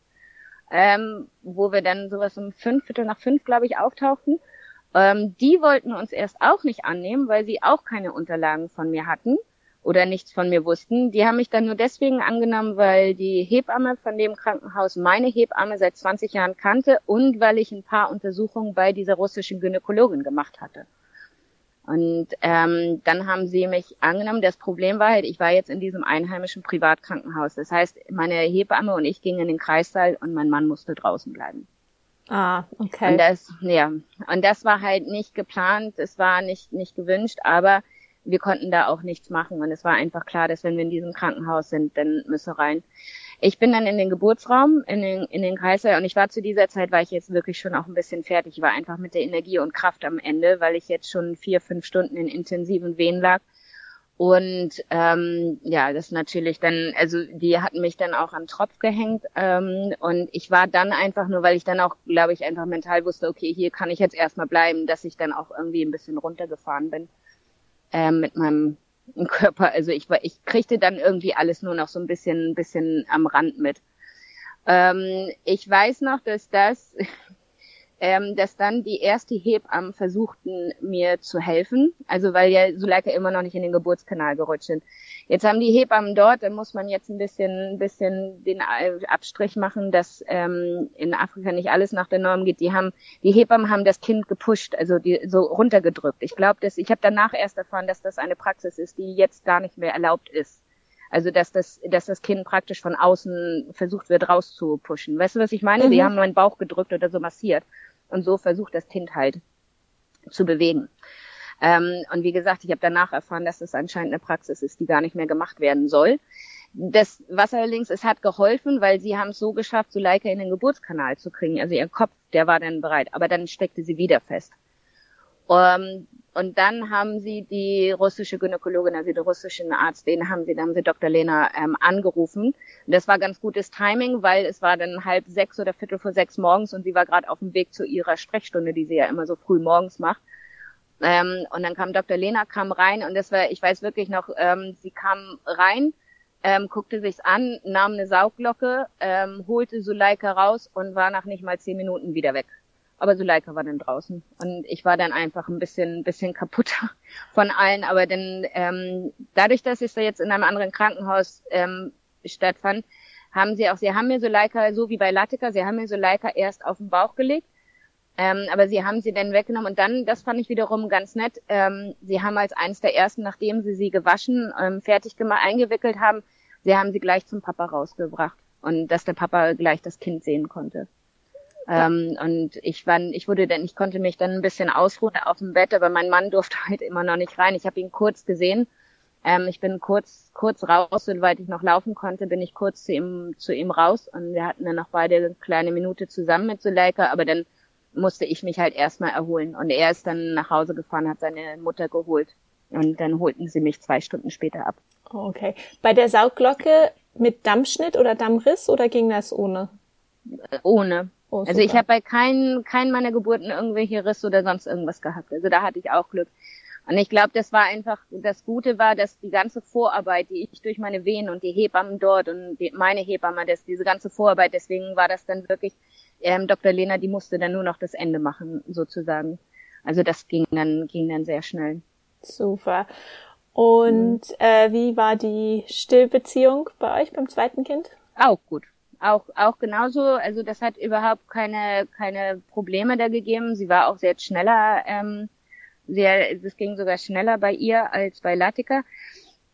ähm, wo wir dann sowas um fünf, Viertel nach fünf, glaube ich, auftauchten. Ähm, die wollten uns erst auch nicht annehmen, weil sie auch keine Unterlagen von mir hatten oder nichts von mir wussten. Die haben mich dann nur deswegen angenommen, weil die Hebamme von dem Krankenhaus meine Hebamme seit 20 Jahren kannte und weil ich ein paar Untersuchungen bei dieser russischen Gynäkologin gemacht hatte. Und ähm, dann haben sie mich angenommen. Das Problem war halt, ich war jetzt in diesem einheimischen Privatkrankenhaus. Das heißt, meine Hebamme und ich gingen in den Kreissaal und mein Mann musste draußen bleiben. Ah, okay. Und das, ja, und das war halt nicht geplant, es war nicht nicht gewünscht, aber wir konnten da auch nichts machen und es war einfach klar, dass wenn wir in diesem Krankenhaus sind, dann müssen wir rein. Ich bin dann in den Geburtsraum, in den, in den Kreißsaal und ich war zu dieser Zeit, war ich jetzt wirklich schon auch ein bisschen fertig. Ich war einfach mit der Energie und Kraft am Ende, weil ich jetzt schon vier, fünf Stunden in intensiven Wehen lag. Und ähm, ja, das natürlich dann, also die hatten mich dann auch am Tropf gehängt ähm, und ich war dann einfach nur, weil ich dann auch, glaube ich, einfach mental wusste, okay, hier kann ich jetzt erstmal bleiben, dass ich dann auch irgendwie ein bisschen runtergefahren bin äh, mit meinem Körper. Also ich war, ich kriegte dann irgendwie alles nur noch so ein bisschen, ein bisschen am Rand mit. Ähm, ich weiß noch, dass das ähm, dass dann die erste Hebammen versuchten, mir zu helfen. Also weil ja Suleika immer noch nicht in den Geburtskanal gerutscht sind. Jetzt haben die Hebammen dort, da muss man jetzt ein bisschen, bisschen den Abstrich machen, dass ähm, in Afrika nicht alles nach der Norm geht. Die haben, die Hebammen haben das Kind gepusht, also die so runtergedrückt. Ich glaube, dass ich habe danach erst erfahren, dass das eine Praxis ist, die jetzt gar nicht mehr erlaubt ist. Also dass das, dass das Kind praktisch von außen versucht wird rauszupushen. Weißt du, was ich meine? Mhm. Die haben meinen Bauch gedrückt oder so massiert. Und so versucht das Kind halt zu bewegen. Ähm, und wie gesagt, ich habe danach erfahren, dass das anscheinend eine Praxis ist, die gar nicht mehr gemacht werden soll. Das, was allerdings, es hat geholfen, weil sie haben es so geschafft, Suleika in den Geburtskanal zu kriegen. Also ihr Kopf, der war dann bereit, aber dann steckte sie wieder fest. Um, ähm, und dann haben sie die russische Gynäkologin, also den russischen Arzt, den haben sie, dann haben sie Dr. Lena ähm, angerufen. Und das war ganz gutes Timing, weil es war dann halb sechs oder viertel vor sechs morgens und sie war gerade auf dem Weg zu ihrer Sprechstunde, die sie ja immer so früh morgens macht. Ähm, und dann kam Dr. Lena kam rein und das war, ich weiß wirklich noch, ähm, sie kam rein, ähm, guckte sich's an, nahm eine Saugglocke, ähm, holte Suleika raus und war nach nicht mal zehn Minuten wieder weg. Aber Suleika war dann draußen und ich war dann einfach ein bisschen, bisschen kaputter [laughs] von allen. Aber dann ähm, dadurch, dass es da jetzt in einem anderen Krankenhaus ähm, stattfand, haben sie auch, sie haben mir Suleika, so wie bei Latika, sie haben mir Suleika erst auf den Bauch gelegt ähm, aber sie haben sie dann weggenommen und dann, das fand ich wiederum ganz nett, ähm, sie haben als eines der ersten, nachdem sie sie gewaschen, ähm, fertig gemacht, eingewickelt haben, sie haben sie gleich zum Papa rausgebracht und dass der Papa gleich das Kind sehen konnte. Ähm, und ich war, ich wurde dann, ich konnte mich dann ein bisschen ausruhen auf dem Bett, aber mein Mann durfte [laughs] halt immer noch nicht rein. Ich habe ihn kurz gesehen. Ähm, ich bin kurz, kurz raus, soweit ich noch laufen konnte, bin ich kurz zu ihm, zu ihm raus und wir hatten dann noch beide eine kleine Minute zusammen mit Zuleika, aber dann musste ich mich halt erstmal erholen. Und er ist dann nach Hause gefahren, hat seine Mutter geholt. Und dann holten sie mich zwei Stunden später ab. Okay. Bei der Saugglocke mit Dammschnitt oder Dammriss oder ging das ohne? Äh, ohne. Oh, also ich habe bei keinen keinen meiner Geburten irgendwelche Risse oder sonst irgendwas gehabt. Also da hatte ich auch Glück. Und ich glaube, das war einfach, das Gute war, dass die ganze Vorarbeit, die ich durch meine Venen und die Hebammen dort und die, meine Hebamme, das, diese ganze Vorarbeit, deswegen war das dann wirklich ähm, Dr. Lena, die musste dann nur noch das Ende machen, sozusagen. Also das ging dann, ging dann sehr schnell. Super. Und mhm. äh, wie war die Stillbeziehung bei euch beim zweiten Kind? Auch gut. Auch, auch genauso. Also das hat überhaupt keine, keine Probleme da gegeben. Sie war auch sehr schneller, ähm, sehr, es ging sogar schneller bei ihr als bei Latika.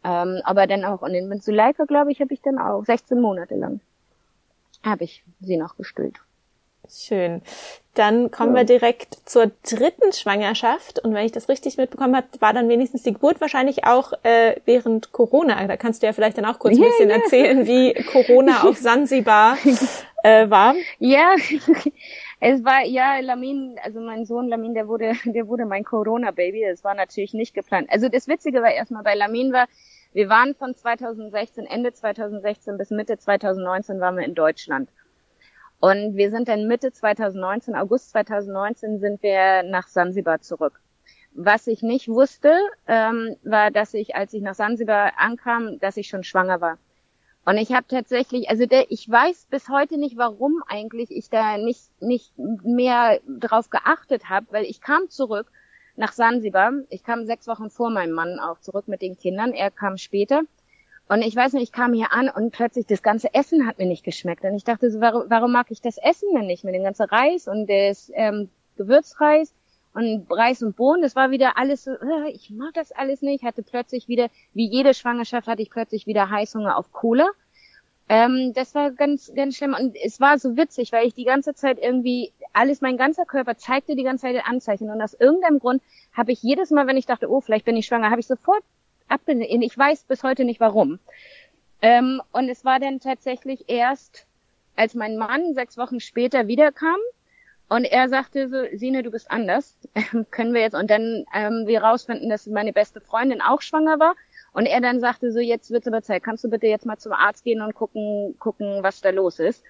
Ähm, aber dann auch, und in Suleika, glaube ich, habe ich dann auch 16 Monate lang habe ich sie noch gestillt. Schön. Dann kommen ja. wir direkt zur dritten Schwangerschaft. Und wenn ich das richtig mitbekommen habe, war dann wenigstens die Geburt wahrscheinlich auch äh, während Corona. Da kannst du ja vielleicht dann auch kurz ein bisschen ja. erzählen, wie Corona auf [laughs] Sansibar äh, war. Ja, [laughs] es war ja Lamin, also mein Sohn Lamin, der wurde, der wurde mein Corona-Baby. Das war natürlich nicht geplant. Also das Witzige war erstmal bei Lamin war, wir waren von 2016, Ende 2016 bis Mitte 2019 waren wir in Deutschland. Und wir sind dann Mitte 2019, August 2019 sind wir nach Sansibar zurück. Was ich nicht wusste, ähm, war, dass ich, als ich nach Sansibar ankam, dass ich schon schwanger war. Und ich habe tatsächlich, also der, ich weiß bis heute nicht, warum eigentlich ich da nicht nicht mehr drauf geachtet habe, weil ich kam zurück nach Sansibar. Ich kam sechs Wochen vor meinem Mann auch zurück mit den Kindern. Er kam später. Und ich weiß nicht, ich kam hier an und plötzlich das ganze Essen hat mir nicht geschmeckt. Und ich dachte so, warum, warum mag ich das Essen denn nicht mit dem ganzen Reis und das ähm, Gewürzreis und Reis und Bohnen? Das war wieder alles so, äh, ich mag das alles nicht. Hatte plötzlich wieder, wie jede Schwangerschaft, hatte ich plötzlich wieder Heißhunger auf Cola. Ähm, das war ganz, ganz schlimm. Und es war so witzig, weil ich die ganze Zeit irgendwie, alles, mein ganzer Körper zeigte die ganze Zeit Anzeichen. Und aus irgendeinem Grund habe ich jedes Mal, wenn ich dachte, oh, vielleicht bin ich schwanger, habe ich sofort abgelehnt. Ich weiß bis heute nicht warum. Ähm, und es war dann tatsächlich erst, als mein Mann sechs Wochen später wiederkam und er sagte so, Sine, du bist anders. [laughs] können wir jetzt, und dann ähm, wir rausfinden, dass meine beste Freundin auch schwanger war. Und er dann sagte so, jetzt wird's aber Zeit, kannst du bitte jetzt mal zum Arzt gehen und gucken, gucken, was da los ist.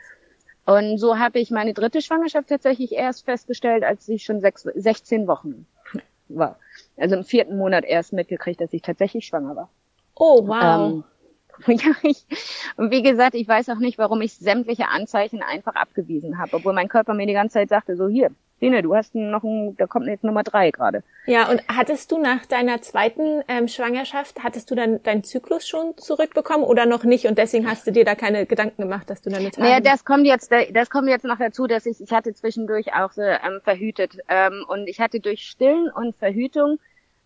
Und so habe ich meine dritte Schwangerschaft tatsächlich erst festgestellt, als ich schon sechs, 16 Wochen war. Also im vierten Monat erst mitgekriegt, dass ich tatsächlich schwanger war. Oh, wow. Ähm, [laughs] ja, ich, und wie gesagt, ich weiß auch nicht, warum ich sämtliche Anzeichen einfach abgewiesen habe, obwohl mein Körper mir die ganze Zeit sagte, so hier, Dine, du hast noch ein, da kommt jetzt Nummer drei gerade. Ja, und hattest du nach deiner zweiten ähm, Schwangerschaft, hattest du dann deinen Zyklus schon zurückbekommen oder noch nicht? Und deswegen hast du dir da keine Gedanken gemacht, dass du deine Tage... Naja, das kommt jetzt, das kommt jetzt noch dazu, dass ich, ich hatte zwischendurch auch so ähm, verhütet. Ähm, und ich hatte durch Stillen und Verhütung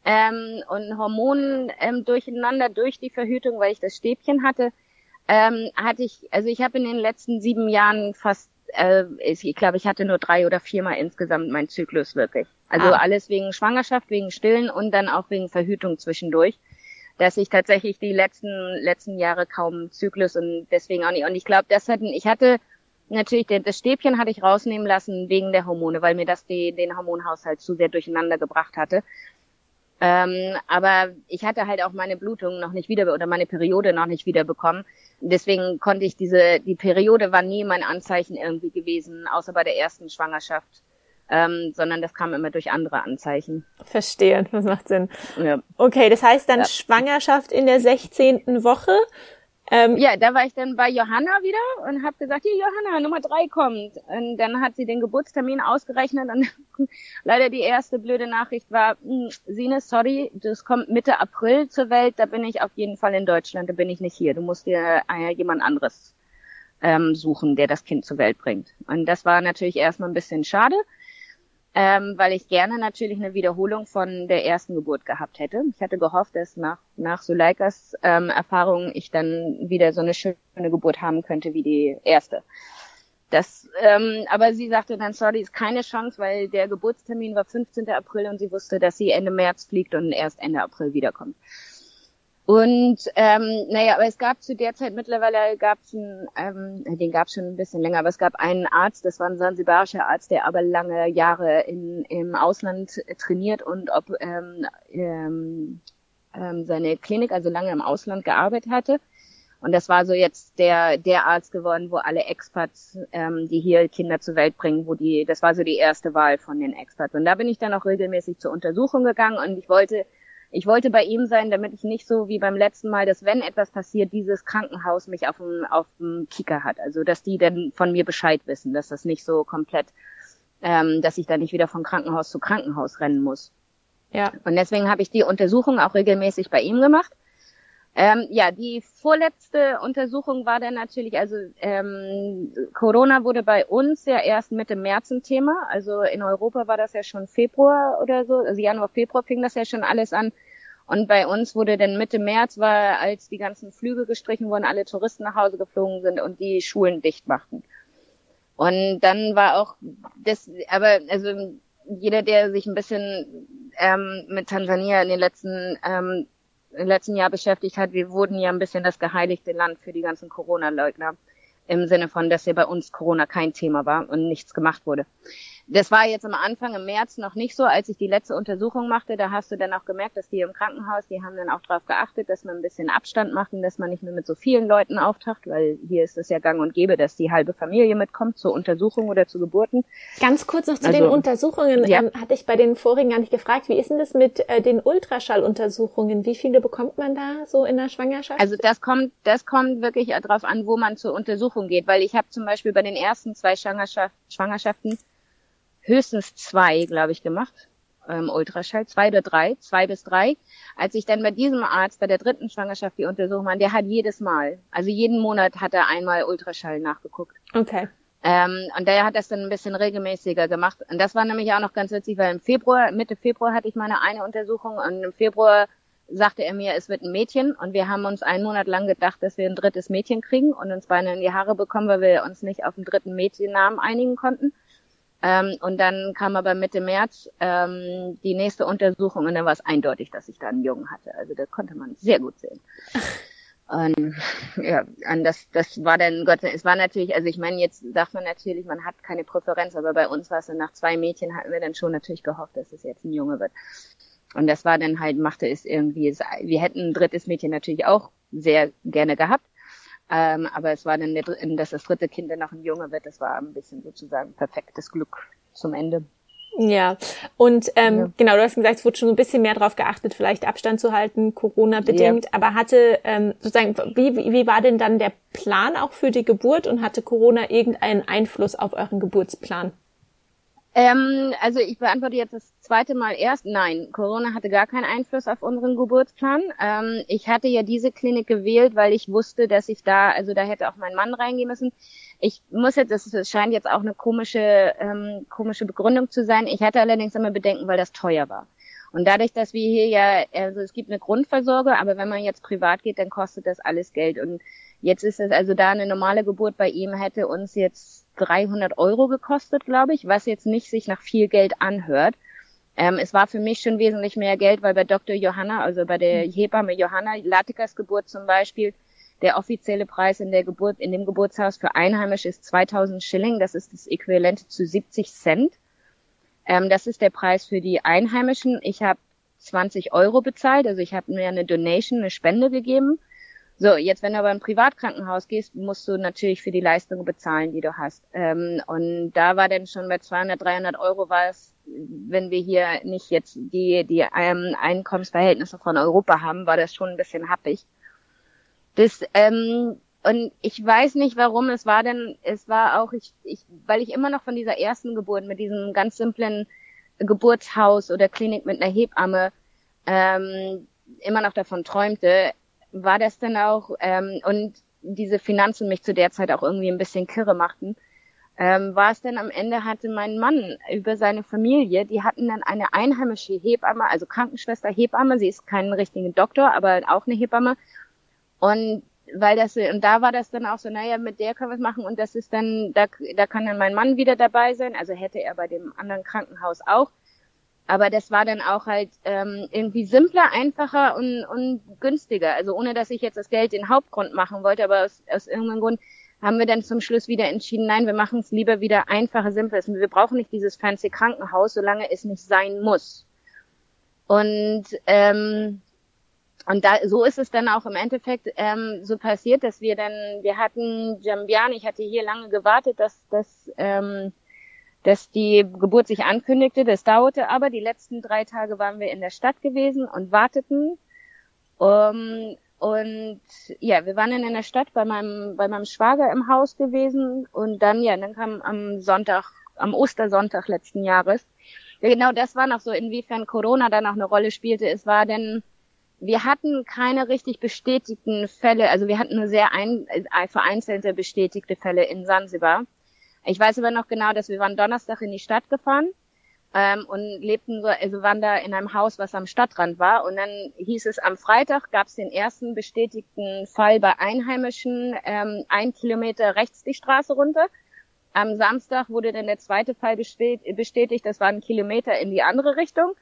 ähm, und Hormonen ähm, durcheinander durch die Verhütung, weil ich das Stäbchen hatte, ähm, hatte ich, also ich habe in den letzten sieben Jahren fast äh, ich glaube, ich hatte nur drei oder viermal insgesamt meinen Zyklus wirklich. Also ah. alles wegen Schwangerschaft, wegen Stillen und dann auch wegen Verhütung zwischendurch. Dass ich tatsächlich die letzten, letzten Jahre kaum Zyklus und deswegen auch nicht. Und ich glaube, das hatten, ich hatte natürlich, das Stäbchen hatte ich rausnehmen lassen wegen der Hormone, weil mir das die, den Hormonhaushalt zu sehr durcheinander gebracht hatte. Ähm, aber ich hatte halt auch meine Blutung noch nicht wieder oder meine Periode noch nicht wieder bekommen. Deswegen konnte ich diese, die Periode war nie mein Anzeichen irgendwie gewesen, außer bei der ersten Schwangerschaft. Ähm, sondern das kam immer durch andere Anzeichen. Verstehe, das macht Sinn. Ja. Okay, das heißt dann ja. Schwangerschaft in der 16. Woche ähm, ja, da war ich dann bei Johanna wieder und habe gesagt, hier Johanna, Nummer drei kommt. Und dann hat sie den Geburtstermin ausgerechnet und [laughs] leider die erste blöde Nachricht war, hm, Sine, sorry, das kommt Mitte April zur Welt, da bin ich auf jeden Fall in Deutschland, da bin ich nicht hier. Du musst dir äh, jemand anderes ähm, suchen, der das Kind zur Welt bringt. Und das war natürlich erstmal ein bisschen schade ähm, weil ich gerne natürlich eine Wiederholung von der ersten Geburt gehabt hätte. Ich hatte gehofft, dass nach, nach Suleikas ähm, Erfahrung ich dann wieder so eine schöne Geburt haben könnte wie die erste. Das, ähm, aber sie sagte dann, sorry, ist keine Chance, weil der Geburtstermin war 15. April und sie wusste, dass sie Ende März fliegt und erst Ende April wiederkommt. Und ähm, naja, aber es gab zu der Zeit mittlerweile gab es ähm, den gab es schon ein bisschen länger, aber es gab einen Arzt, das war ein sansibarischer Arzt, der aber lange Jahre in, im Ausland trainiert und ob ähm, ähm, ähm, seine Klinik also lange im Ausland gearbeitet hatte. Und das war so jetzt der der Arzt geworden, wo alle Expats, ähm, die hier Kinder zur Welt bringen, wo die, das war so die erste Wahl von den Expats. Und da bin ich dann auch regelmäßig zur Untersuchung gegangen und ich wollte ich wollte bei ihm sein, damit ich nicht so wie beim letzten Mal, dass wenn etwas passiert, dieses Krankenhaus mich auf dem, auf dem Kicker hat. Also dass die dann von mir Bescheid wissen, dass das nicht so komplett, ähm, dass ich da nicht wieder von Krankenhaus zu Krankenhaus rennen muss. Ja. Und deswegen habe ich die Untersuchung auch regelmäßig bei ihm gemacht. Ähm, ja, die vorletzte Untersuchung war dann natürlich, also ähm, Corona wurde bei uns ja erst Mitte März ein Thema. Also in Europa war das ja schon Februar oder so, also Januar, Februar fing das ja schon alles an. Und bei uns wurde dann Mitte März, war, als die ganzen Flüge gestrichen wurden, alle Touristen nach Hause geflogen sind und die Schulen dicht machten. Und dann war auch das, aber also jeder, der sich ein bisschen ähm, mit Tansania in den letzten ähm, im letzten Jahr beschäftigt hat, wir wurden ja ein bisschen das geheiligte Land für die ganzen Corona-Leugner. Im Sinne von, dass ja bei uns Corona kein Thema war und nichts gemacht wurde. Das war jetzt am Anfang im März noch nicht so, als ich die letzte Untersuchung machte. Da hast du dann auch gemerkt, dass die im Krankenhaus, die haben dann auch darauf geachtet, dass man ein bisschen Abstand macht und dass man nicht mehr mit so vielen Leuten auftaucht, weil hier ist es ja gang und gäbe, dass die halbe Familie mitkommt zur Untersuchung oder zu Geburten. Ganz kurz noch zu also, den Untersuchungen. Ja. Ähm, hatte ich bei den vorigen gar nicht gefragt. Wie ist denn das mit äh, den Ultraschalluntersuchungen? Wie viele bekommt man da so in der Schwangerschaft? Also das kommt, das kommt wirklich darauf an, wo man zur Untersuchung geht, weil ich habe zum Beispiel bei den ersten zwei Schwangerschaft, Schwangerschaften höchstens zwei, glaube ich, gemacht. Ähm, Ultraschall, zwei oder drei, zwei bis drei. Als ich dann bei diesem Arzt bei der dritten Schwangerschaft die Untersuchung war, der hat jedes Mal, also jeden Monat hat er einmal Ultraschall nachgeguckt. Okay. Ähm, und der hat das dann ein bisschen regelmäßiger gemacht. Und das war nämlich auch noch ganz witzig, weil im Februar, Mitte Februar hatte ich meine eine Untersuchung und im Februar sagte er mir, es wird ein Mädchen und wir haben uns einen Monat lang gedacht, dass wir ein drittes Mädchen kriegen und uns beinahe in die Haare bekommen, weil wir uns nicht auf den dritten Mädchennamen einigen konnten. Ähm, und dann kam aber Mitte März ähm, die nächste Untersuchung und dann war es eindeutig, dass ich da einen Jungen hatte. Also das konnte man sehr gut sehen. Und ja, und das, das war dann Gott, es war natürlich, also ich meine, jetzt sagt man natürlich, man hat keine Präferenz, aber bei uns war es dann nach zwei Mädchen, hatten wir dann schon natürlich gehofft, dass es jetzt ein Junge wird. Und das war dann halt, machte es irgendwie, wir hätten ein drittes Mädchen natürlich auch sehr gerne gehabt. Ähm, aber es war dann, der, dass das dritte Kind dann noch ein Junge wird, das war ein bisschen sozusagen perfektes Glück zum Ende. Ja, und ähm, ja. genau, du hast gesagt, es wurde schon ein bisschen mehr darauf geachtet, vielleicht Abstand zu halten, Corona-bedingt. Ja. Aber hatte ähm, sozusagen, wie, wie war denn dann der Plan auch für die Geburt und hatte Corona irgendeinen Einfluss auf euren Geburtsplan? Ähm, also ich beantworte jetzt das zweite Mal erst. Nein, Corona hatte gar keinen Einfluss auf unseren Geburtsplan. Ähm, ich hatte ja diese Klinik gewählt, weil ich wusste, dass ich da, also da hätte auch mein Mann reingehen müssen. Ich muss jetzt, das scheint jetzt auch eine komische, ähm, komische Begründung zu sein. Ich hatte allerdings immer Bedenken, weil das teuer war. Und dadurch, dass wir hier ja, also es gibt eine Grundversorgung, aber wenn man jetzt privat geht, dann kostet das alles Geld. Und jetzt ist es also da eine normale Geburt bei ihm hätte uns jetzt 300 Euro gekostet, glaube ich, was jetzt nicht sich nach viel Geld anhört. Ähm, es war für mich schon wesentlich mehr Geld, weil bei Dr. Johanna, also bei der hm. Hebamme Johanna, Latikas Geburt zum Beispiel, der offizielle Preis in der Geburt, in dem Geburtshaus für Einheimische ist 2000 Schilling. Das ist das Äquivalent zu 70 Cent. Ähm, das ist der Preis für die Einheimischen. Ich habe 20 Euro bezahlt. Also ich habe mir eine Donation, eine Spende gegeben. So, jetzt wenn du aber in ein Privatkrankenhaus gehst, musst du natürlich für die Leistungen bezahlen, die du hast. Ähm, und da war dann schon bei 200, 300 Euro war es, wenn wir hier nicht jetzt die, die ähm, Einkommensverhältnisse von Europa haben, war das schon ein bisschen happig. Das, ähm, und ich weiß nicht warum, es war denn, es war auch, ich, ich, weil ich immer noch von dieser ersten Geburt mit diesem ganz simplen Geburtshaus oder Klinik mit einer Hebamme ähm, immer noch davon träumte, war das dann auch, ähm, und diese Finanzen mich zu der Zeit auch irgendwie ein bisschen kirre machten, ähm, war es denn am Ende hatte mein Mann über seine Familie, die hatten dann eine einheimische Hebamme, also Krankenschwester Hebamme, sie ist kein richtiger Doktor, aber auch eine Hebamme. Und weil das und da war das dann auch so, naja, mit der können wir es machen und das ist dann, da, da kann dann mein Mann wieder dabei sein, also hätte er bei dem anderen Krankenhaus auch. Aber das war dann auch halt ähm, irgendwie simpler, einfacher und, und günstiger. Also ohne dass ich jetzt das Geld den Hauptgrund machen wollte, aber aus, aus irgendeinem Grund haben wir dann zum Schluss wieder entschieden, nein, wir machen es lieber wieder einfacher, simpler. Wir brauchen nicht dieses fancy Krankenhaus, solange es nicht sein muss. Und ähm, und da, so ist es dann auch im Endeffekt ähm, so passiert, dass wir dann, wir hatten Jambian, ich hatte hier lange gewartet, dass, dass, ähm, dass die Geburt sich ankündigte. Das dauerte aber. Die letzten drei Tage waren wir in der Stadt gewesen und warteten. Um, und ja, wir waren dann in der Stadt bei meinem, bei meinem Schwager im Haus gewesen. Und dann, ja, dann kam am Sonntag, am Ostersonntag letzten Jahres. Ja, genau das war noch so, inwiefern Corona da noch eine Rolle spielte. Es war denn, wir hatten keine richtig bestätigten Fälle, also wir hatten nur sehr ein, äh, vereinzelte bestätigte Fälle in Sansibar. Ich weiß aber noch genau, dass wir waren Donnerstag in die Stadt gefahren ähm, und lebten so, also waren da in einem Haus, was am Stadtrand war. Und dann hieß es, am Freitag gab es den ersten bestätigten Fall bei Einheimischen, ähm, ein Kilometer rechts die Straße runter. Am Samstag wurde dann der zweite Fall bestätigt, das war ein Kilometer in die andere Richtung.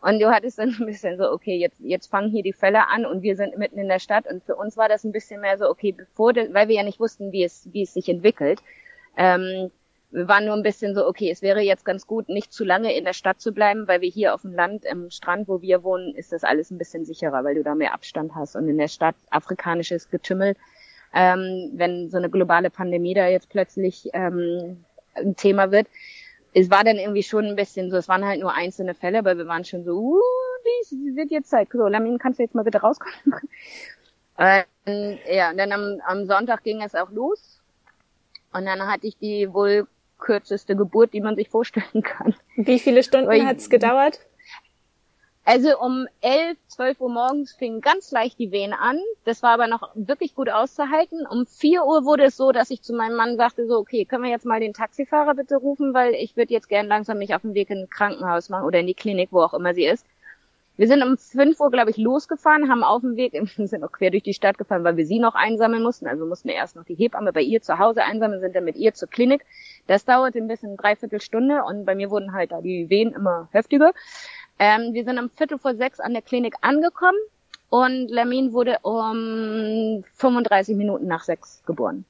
Und du hattest dann ein bisschen so, okay, jetzt, jetzt fangen hier die Fälle an und wir sind mitten in der Stadt. Und für uns war das ein bisschen mehr so, okay, bevor, weil wir ja nicht wussten, wie es, wie es sich entwickelt. Ähm, wir waren nur ein bisschen so, okay, es wäre jetzt ganz gut, nicht zu lange in der Stadt zu bleiben, weil wir hier auf dem Land, im Strand, wo wir wohnen, ist das alles ein bisschen sicherer, weil du da mehr Abstand hast. Und in der Stadt afrikanisches Getümmel, ähm, wenn so eine globale Pandemie da jetzt plötzlich ähm, ein Thema wird, es war dann irgendwie schon ein bisschen so, es waren halt nur einzelne Fälle, aber wir waren schon so, uh, wie wird jetzt Zeit. So, Lamin, kannst du jetzt mal bitte rauskommen? und, [laughs] ja, und dann am, am Sonntag ging es auch los. Und dann hatte ich die wohl kürzeste Geburt, die man sich vorstellen kann. Wie viele Stunden hat es gedauert? Also um elf, zwölf Uhr morgens fingen ganz leicht die Wehen an. Das war aber noch wirklich gut auszuhalten. Um vier Uhr wurde es so, dass ich zu meinem Mann sagte, so, okay, können wir jetzt mal den Taxifahrer bitte rufen, weil ich würde jetzt gern langsam mich auf den Weg ins Krankenhaus machen oder in die Klinik, wo auch immer sie ist. Wir sind um fünf Uhr, glaube ich, losgefahren, haben auf dem Weg, [laughs] sind auch quer durch die Stadt gefahren, weil wir sie noch einsammeln mussten. Also mussten wir erst noch die Hebamme bei ihr zu Hause einsammeln, sind dann mit ihr zur Klinik. Das dauerte ein bisschen dreiviertel Stunde und bei mir wurden halt da die Wehen immer heftiger. Ähm, wir sind um Viertel vor sechs an der Klinik angekommen und Lamin wurde um 35 Minuten nach sechs geboren.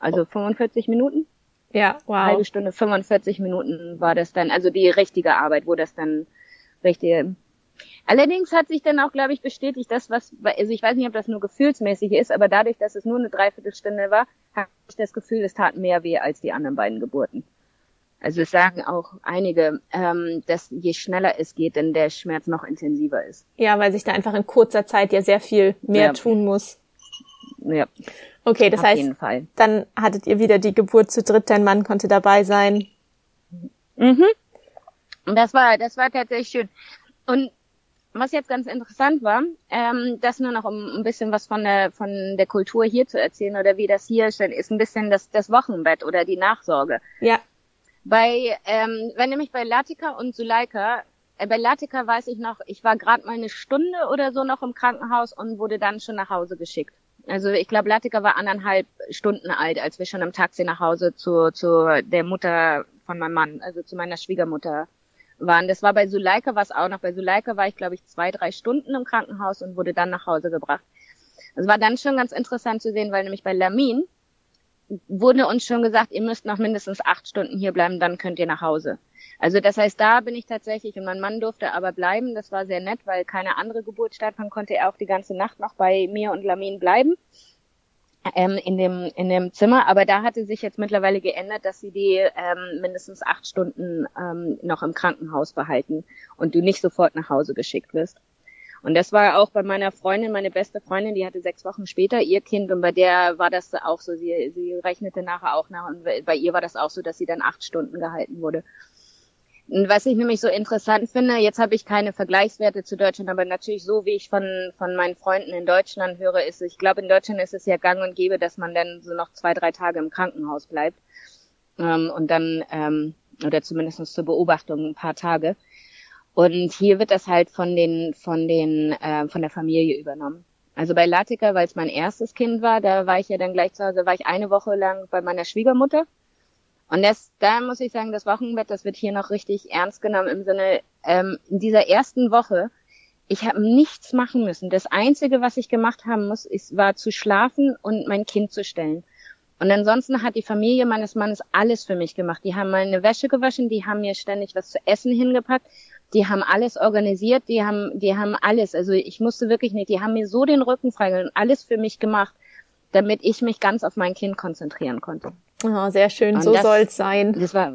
Also 45 Minuten. Ja, wow. Halbe Stunde, 45 Minuten war das dann, also die richtige Arbeit, wo das dann richtig. Allerdings hat sich dann auch, glaube ich, bestätigt, das, was, also ich weiß nicht, ob das nur gefühlsmäßig ist, aber dadurch, dass es nur eine Dreiviertelstunde war, habe ich das Gefühl, es tat mehr weh als die anderen beiden Geburten. Also es sagen auch einige, ähm, dass je schneller es geht, denn der Schmerz noch intensiver ist. Ja, weil sich da einfach in kurzer Zeit ja sehr viel mehr ja. tun muss. Ja. Okay, das Auf heißt, dann hattet ihr wieder die Geburt zu dritt, dein Mann konnte dabei sein. Mhm. Und das war, das war tatsächlich schön. Und was jetzt ganz interessant war, ähm, das nur noch um ein bisschen was von der von der Kultur hier zu erzählen oder wie das hier ist, ist ein bisschen das das Wochenbett oder die Nachsorge. Ja. Bei, ähm, wenn nämlich bei Latika und Suleika, äh, bei Latika weiß ich noch, ich war gerade mal eine Stunde oder so noch im Krankenhaus und wurde dann schon nach Hause geschickt. Also ich glaube, Latika war anderthalb Stunden alt, als wir schon im Taxi nach Hause zu, zu der Mutter von meinem Mann, also zu meiner Schwiegermutter waren. Das war bei Suleika was auch noch. Bei Suleika war ich, glaube ich, zwei, drei Stunden im Krankenhaus und wurde dann nach Hause gebracht. Es war dann schon ganz interessant zu sehen, weil nämlich bei Lamin wurde uns schon gesagt, ihr müsst noch mindestens acht Stunden hier bleiben, dann könnt ihr nach Hause. Also das heißt, da bin ich tatsächlich und mein Mann durfte aber bleiben. Das war sehr nett, weil keine andere Geburt stattfand, konnte er auch die ganze Nacht noch bei mir und Lamin bleiben ähm, in dem in dem Zimmer. Aber da hatte sich jetzt mittlerweile geändert, dass sie die ähm, mindestens acht Stunden ähm, noch im Krankenhaus behalten und du nicht sofort nach Hause geschickt wirst. Und das war auch bei meiner Freundin, meine beste Freundin, die hatte sechs Wochen später ihr Kind und bei der war das auch so, sie, sie rechnete nachher auch nach und bei ihr war das auch so, dass sie dann acht Stunden gehalten wurde. Was ich nämlich so interessant finde, jetzt habe ich keine Vergleichswerte zu Deutschland, aber natürlich so, wie ich von, von meinen Freunden in Deutschland höre, ist, ich glaube, in Deutschland ist es ja gang und gäbe, dass man dann so noch zwei, drei Tage im Krankenhaus bleibt ähm, und dann, ähm, oder zumindest zur Beobachtung ein paar Tage. Und hier wird das halt von den, von den, äh, von der Familie übernommen. Also bei Latika, weil es mein erstes Kind war, da war ich ja dann gleich zu Hause, war ich eine Woche lang bei meiner Schwiegermutter und das, da muss ich sagen, das Wochenbett, das wird hier noch richtig ernst genommen im Sinne, ähm, in dieser ersten Woche, ich habe nichts machen müssen. Das Einzige, was ich gemacht haben muss, ist, war zu schlafen und mein Kind zu stellen. Und ansonsten hat die Familie meines Mannes alles für mich gemacht. Die haben meine Wäsche gewaschen, die haben mir ständig was zu essen hingepackt, die haben alles organisiert, die haben, die haben alles. Also ich musste wirklich nicht, die haben mir so den Rücken freigehalten, alles für mich gemacht, damit ich mich ganz auf mein Kind konzentrieren konnte. Oh, sehr schön, und so soll es sein. Das war,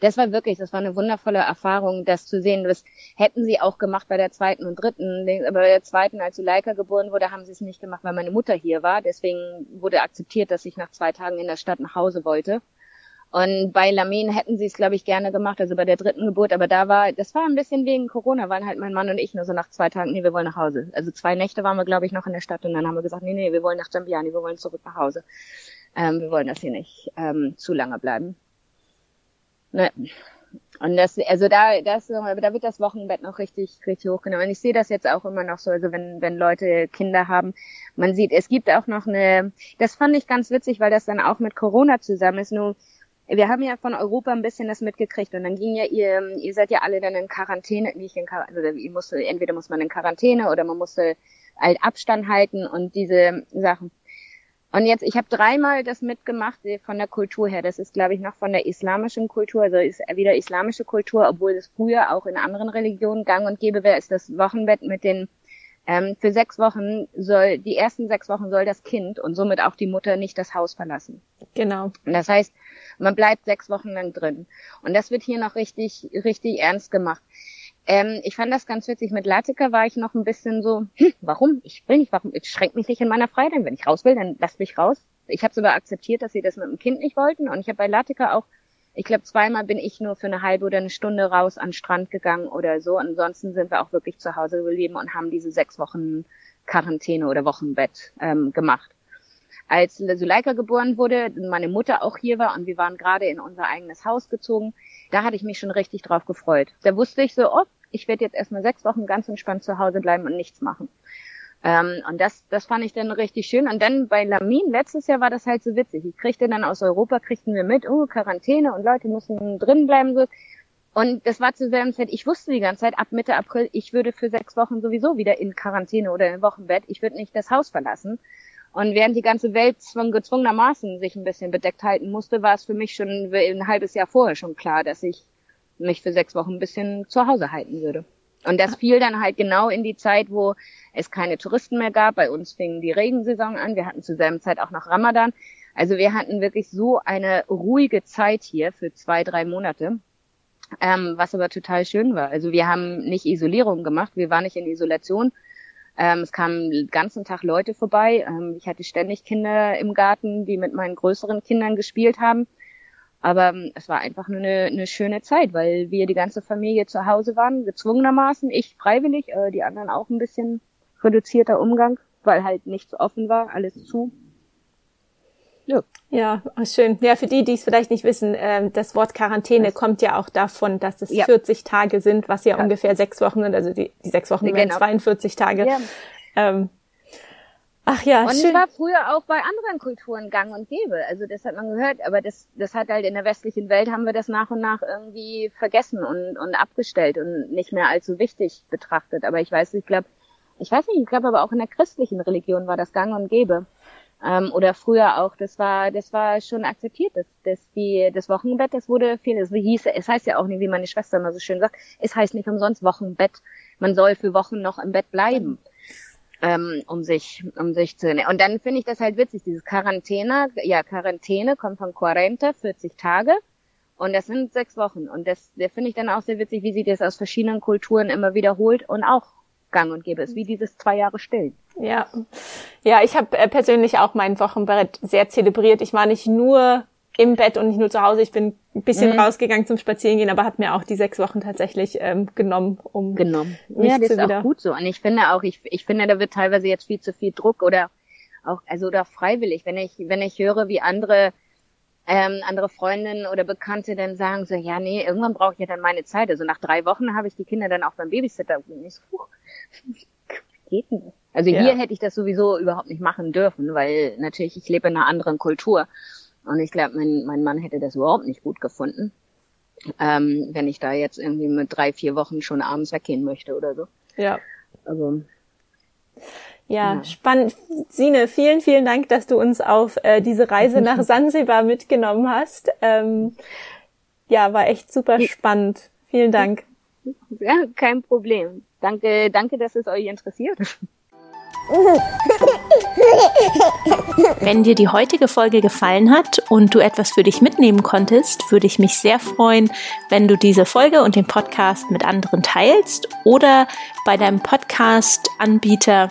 das war wirklich, das war eine wundervolle Erfahrung, das zu sehen. Das hätten sie auch gemacht bei der zweiten und dritten. Aber bei der zweiten, als Zuleika geboren wurde, haben sie es nicht gemacht, weil meine Mutter hier war. Deswegen wurde akzeptiert, dass ich nach zwei Tagen in der Stadt nach Hause wollte. Und bei Lamin hätten sie es, glaube ich, gerne gemacht, also bei der dritten Geburt. Aber da war, das war ein bisschen wegen Corona, waren halt mein Mann und ich nur so nach zwei Tagen, nee, wir wollen nach Hause. Also zwei Nächte waren wir, glaube ich, noch in der Stadt und dann haben wir gesagt, nee, nee, wir wollen nach Jambiani, wir wollen zurück nach Hause. Ähm, wir wollen das hier nicht ähm, zu lange bleiben. Ne. Und das, also da, das, da wird das Wochenbett noch richtig, richtig hochgenommen. Und ich sehe das jetzt auch immer noch so, also wenn, wenn Leute Kinder haben, man sieht, es gibt auch noch eine, das fand ich ganz witzig, weil das dann auch mit Corona zusammen ist. Nur, wir haben ja von Europa ein bisschen das mitgekriegt und dann ging ja ihr, ihr seid ja alle dann in Quarantäne, nicht in Quarantäne, also ihr musste, entweder muss man in Quarantäne oder man musste halt Abstand halten und diese Sachen. Und jetzt, ich habe dreimal das mitgemacht äh, von der Kultur her. Das ist, glaube ich, noch von der islamischen Kultur, also ist wieder islamische Kultur, obwohl es früher auch in anderen Religionen gang und gäbe wäre, ist das Wochenbett mit den ähm, für sechs Wochen soll, die ersten sechs Wochen soll das Kind und somit auch die Mutter nicht das Haus verlassen. Genau. Und das heißt, man bleibt sechs Wochen lang drin. Und das wird hier noch richtig, richtig ernst gemacht. Ähm, ich fand das ganz witzig. Mit Latika war ich noch ein bisschen so, hm, warum? Ich will nicht, warum? Ich schränke mich nicht in meiner Freiheit Wenn ich raus will, dann lass mich raus. Ich habe sogar akzeptiert, dass sie das mit dem Kind nicht wollten. Und ich habe bei Latika auch, ich glaube, zweimal bin ich nur für eine halbe oder eine Stunde raus an den Strand gegangen oder so. Ansonsten sind wir auch wirklich zu Hause geblieben und haben diese sechs Wochen Quarantäne oder Wochenbett ähm, gemacht. Als Suleika geboren wurde, meine Mutter auch hier war und wir waren gerade in unser eigenes Haus gezogen, da hatte ich mich schon richtig drauf gefreut. Da wusste ich so, oh, ich werde jetzt erstmal sechs Wochen ganz entspannt zu Hause bleiben und nichts machen. Ähm, und das, das fand ich dann richtig schön. Und dann bei Lamin, letztes Jahr war das halt so witzig. Ich kriegte dann aus Europa, kriegten wir mit, oh, Quarantäne und Leute müssen drin bleiben. So. Und das war zur selben Zeit, ich wusste die ganze Zeit, ab Mitte April, ich würde für sechs Wochen sowieso wieder in Quarantäne oder im Wochenbett, ich würde nicht das Haus verlassen. Und während die ganze Welt gezwungenermaßen sich ein bisschen bedeckt halten musste, war es für mich schon ein halbes Jahr vorher schon klar, dass ich mich für sechs Wochen ein bisschen zu Hause halten würde. Und das fiel dann halt genau in die Zeit, wo es keine Touristen mehr gab. Bei uns fing die Regensaison an. Wir hatten zur selben Zeit auch noch Ramadan. Also wir hatten wirklich so eine ruhige Zeit hier für zwei, drei Monate, ähm, was aber total schön war. Also wir haben nicht Isolierung gemacht, wir waren nicht in Isolation, ähm, es kamen den ganzen Tag Leute vorbei. Ähm, ich hatte ständig Kinder im Garten, die mit meinen größeren Kindern gespielt haben. Aber ähm, es war einfach nur eine, eine schöne Zeit, weil wir die ganze Familie zu Hause waren, gezwungenermaßen. Ich freiwillig, äh, die anderen auch ein bisschen reduzierter Umgang, weil halt nichts offen war, alles zu. Ja. ja, schön. Ja, für die, die es vielleicht nicht wissen, äh, das Wort Quarantäne das kommt ja auch davon, dass es ja. 40 Tage sind, was ja, ja, ungefähr sechs Wochen sind. Also die, die sechs Wochen genau. wären 42 Tage. Ja. Ähm, ach ja, und schön. es war früher auch bei anderen Kulturen gang und gäbe. Also das hat man gehört, aber das, das hat halt in der westlichen Welt haben wir das nach und nach irgendwie vergessen und, und abgestellt und nicht mehr allzu wichtig betrachtet. Aber ich weiß, ich glaube, ich weiß nicht, ich glaube aber auch in der christlichen Religion war das gang und gäbe. Ähm, oder früher auch, das war, das war schon akzeptiert, dass, dass die, das Wochenbett, das wurde viel, es hieß, es heißt ja auch nicht, wie meine Schwester immer so schön sagt, es heißt nicht umsonst Wochenbett. Man soll für Wochen noch im Bett bleiben, ähm, um sich, um sich zu, und dann finde ich das halt witzig, dieses Quarantäne, ja, Quarantäne kommt von 40, 40 Tage. Und das sind sechs Wochen. Und das, das finde ich dann auch sehr witzig, wie sie das aus verschiedenen Kulturen immer wiederholt und auch gang und gäbe ist, wie dieses zwei Jahre Stillen. Ja, ja, ich habe äh, persönlich auch mein Wochenbett sehr zelebriert. Ich war nicht nur im Bett und nicht nur zu Hause. Ich bin ein bisschen mhm. rausgegangen zum Spazierengehen, aber hat mir auch die sechs Wochen tatsächlich ähm, genommen, um genommen. Ja, das ist wieder auch gut so. Und ich finde auch, ich, ich finde, da wird teilweise jetzt viel zu viel Druck oder auch, also oder freiwillig, wenn ich, wenn ich höre, wie andere ähm, andere Freundinnen oder Bekannte dann sagen so, ja, nee, irgendwann brauche ich ja dann meine Zeit. Also nach drei Wochen habe ich die Kinder dann auch beim Babysitter. Und ich so, puh, [laughs] geht nicht. Also ja. hier hätte ich das sowieso überhaupt nicht machen dürfen, weil natürlich ich lebe in einer anderen Kultur. Und ich glaube, mein, mein Mann hätte das überhaupt nicht gut gefunden, ähm, wenn ich da jetzt irgendwie mit drei, vier Wochen schon abends weggehen möchte oder so. Ja. Also. Ja, ja, spannend. Sine, vielen, vielen Dank, dass du uns auf äh, diese Reise [laughs] nach Sansibar mitgenommen hast. Ähm, ja, war echt super spannend. Vielen Dank. Ja, kein Problem. Danke, danke, dass es euch interessiert. [laughs] Wenn dir die heutige Folge gefallen hat und du etwas für dich mitnehmen konntest, würde ich mich sehr freuen, wenn du diese Folge und den Podcast mit anderen teilst oder bei deinem Podcast-Anbieter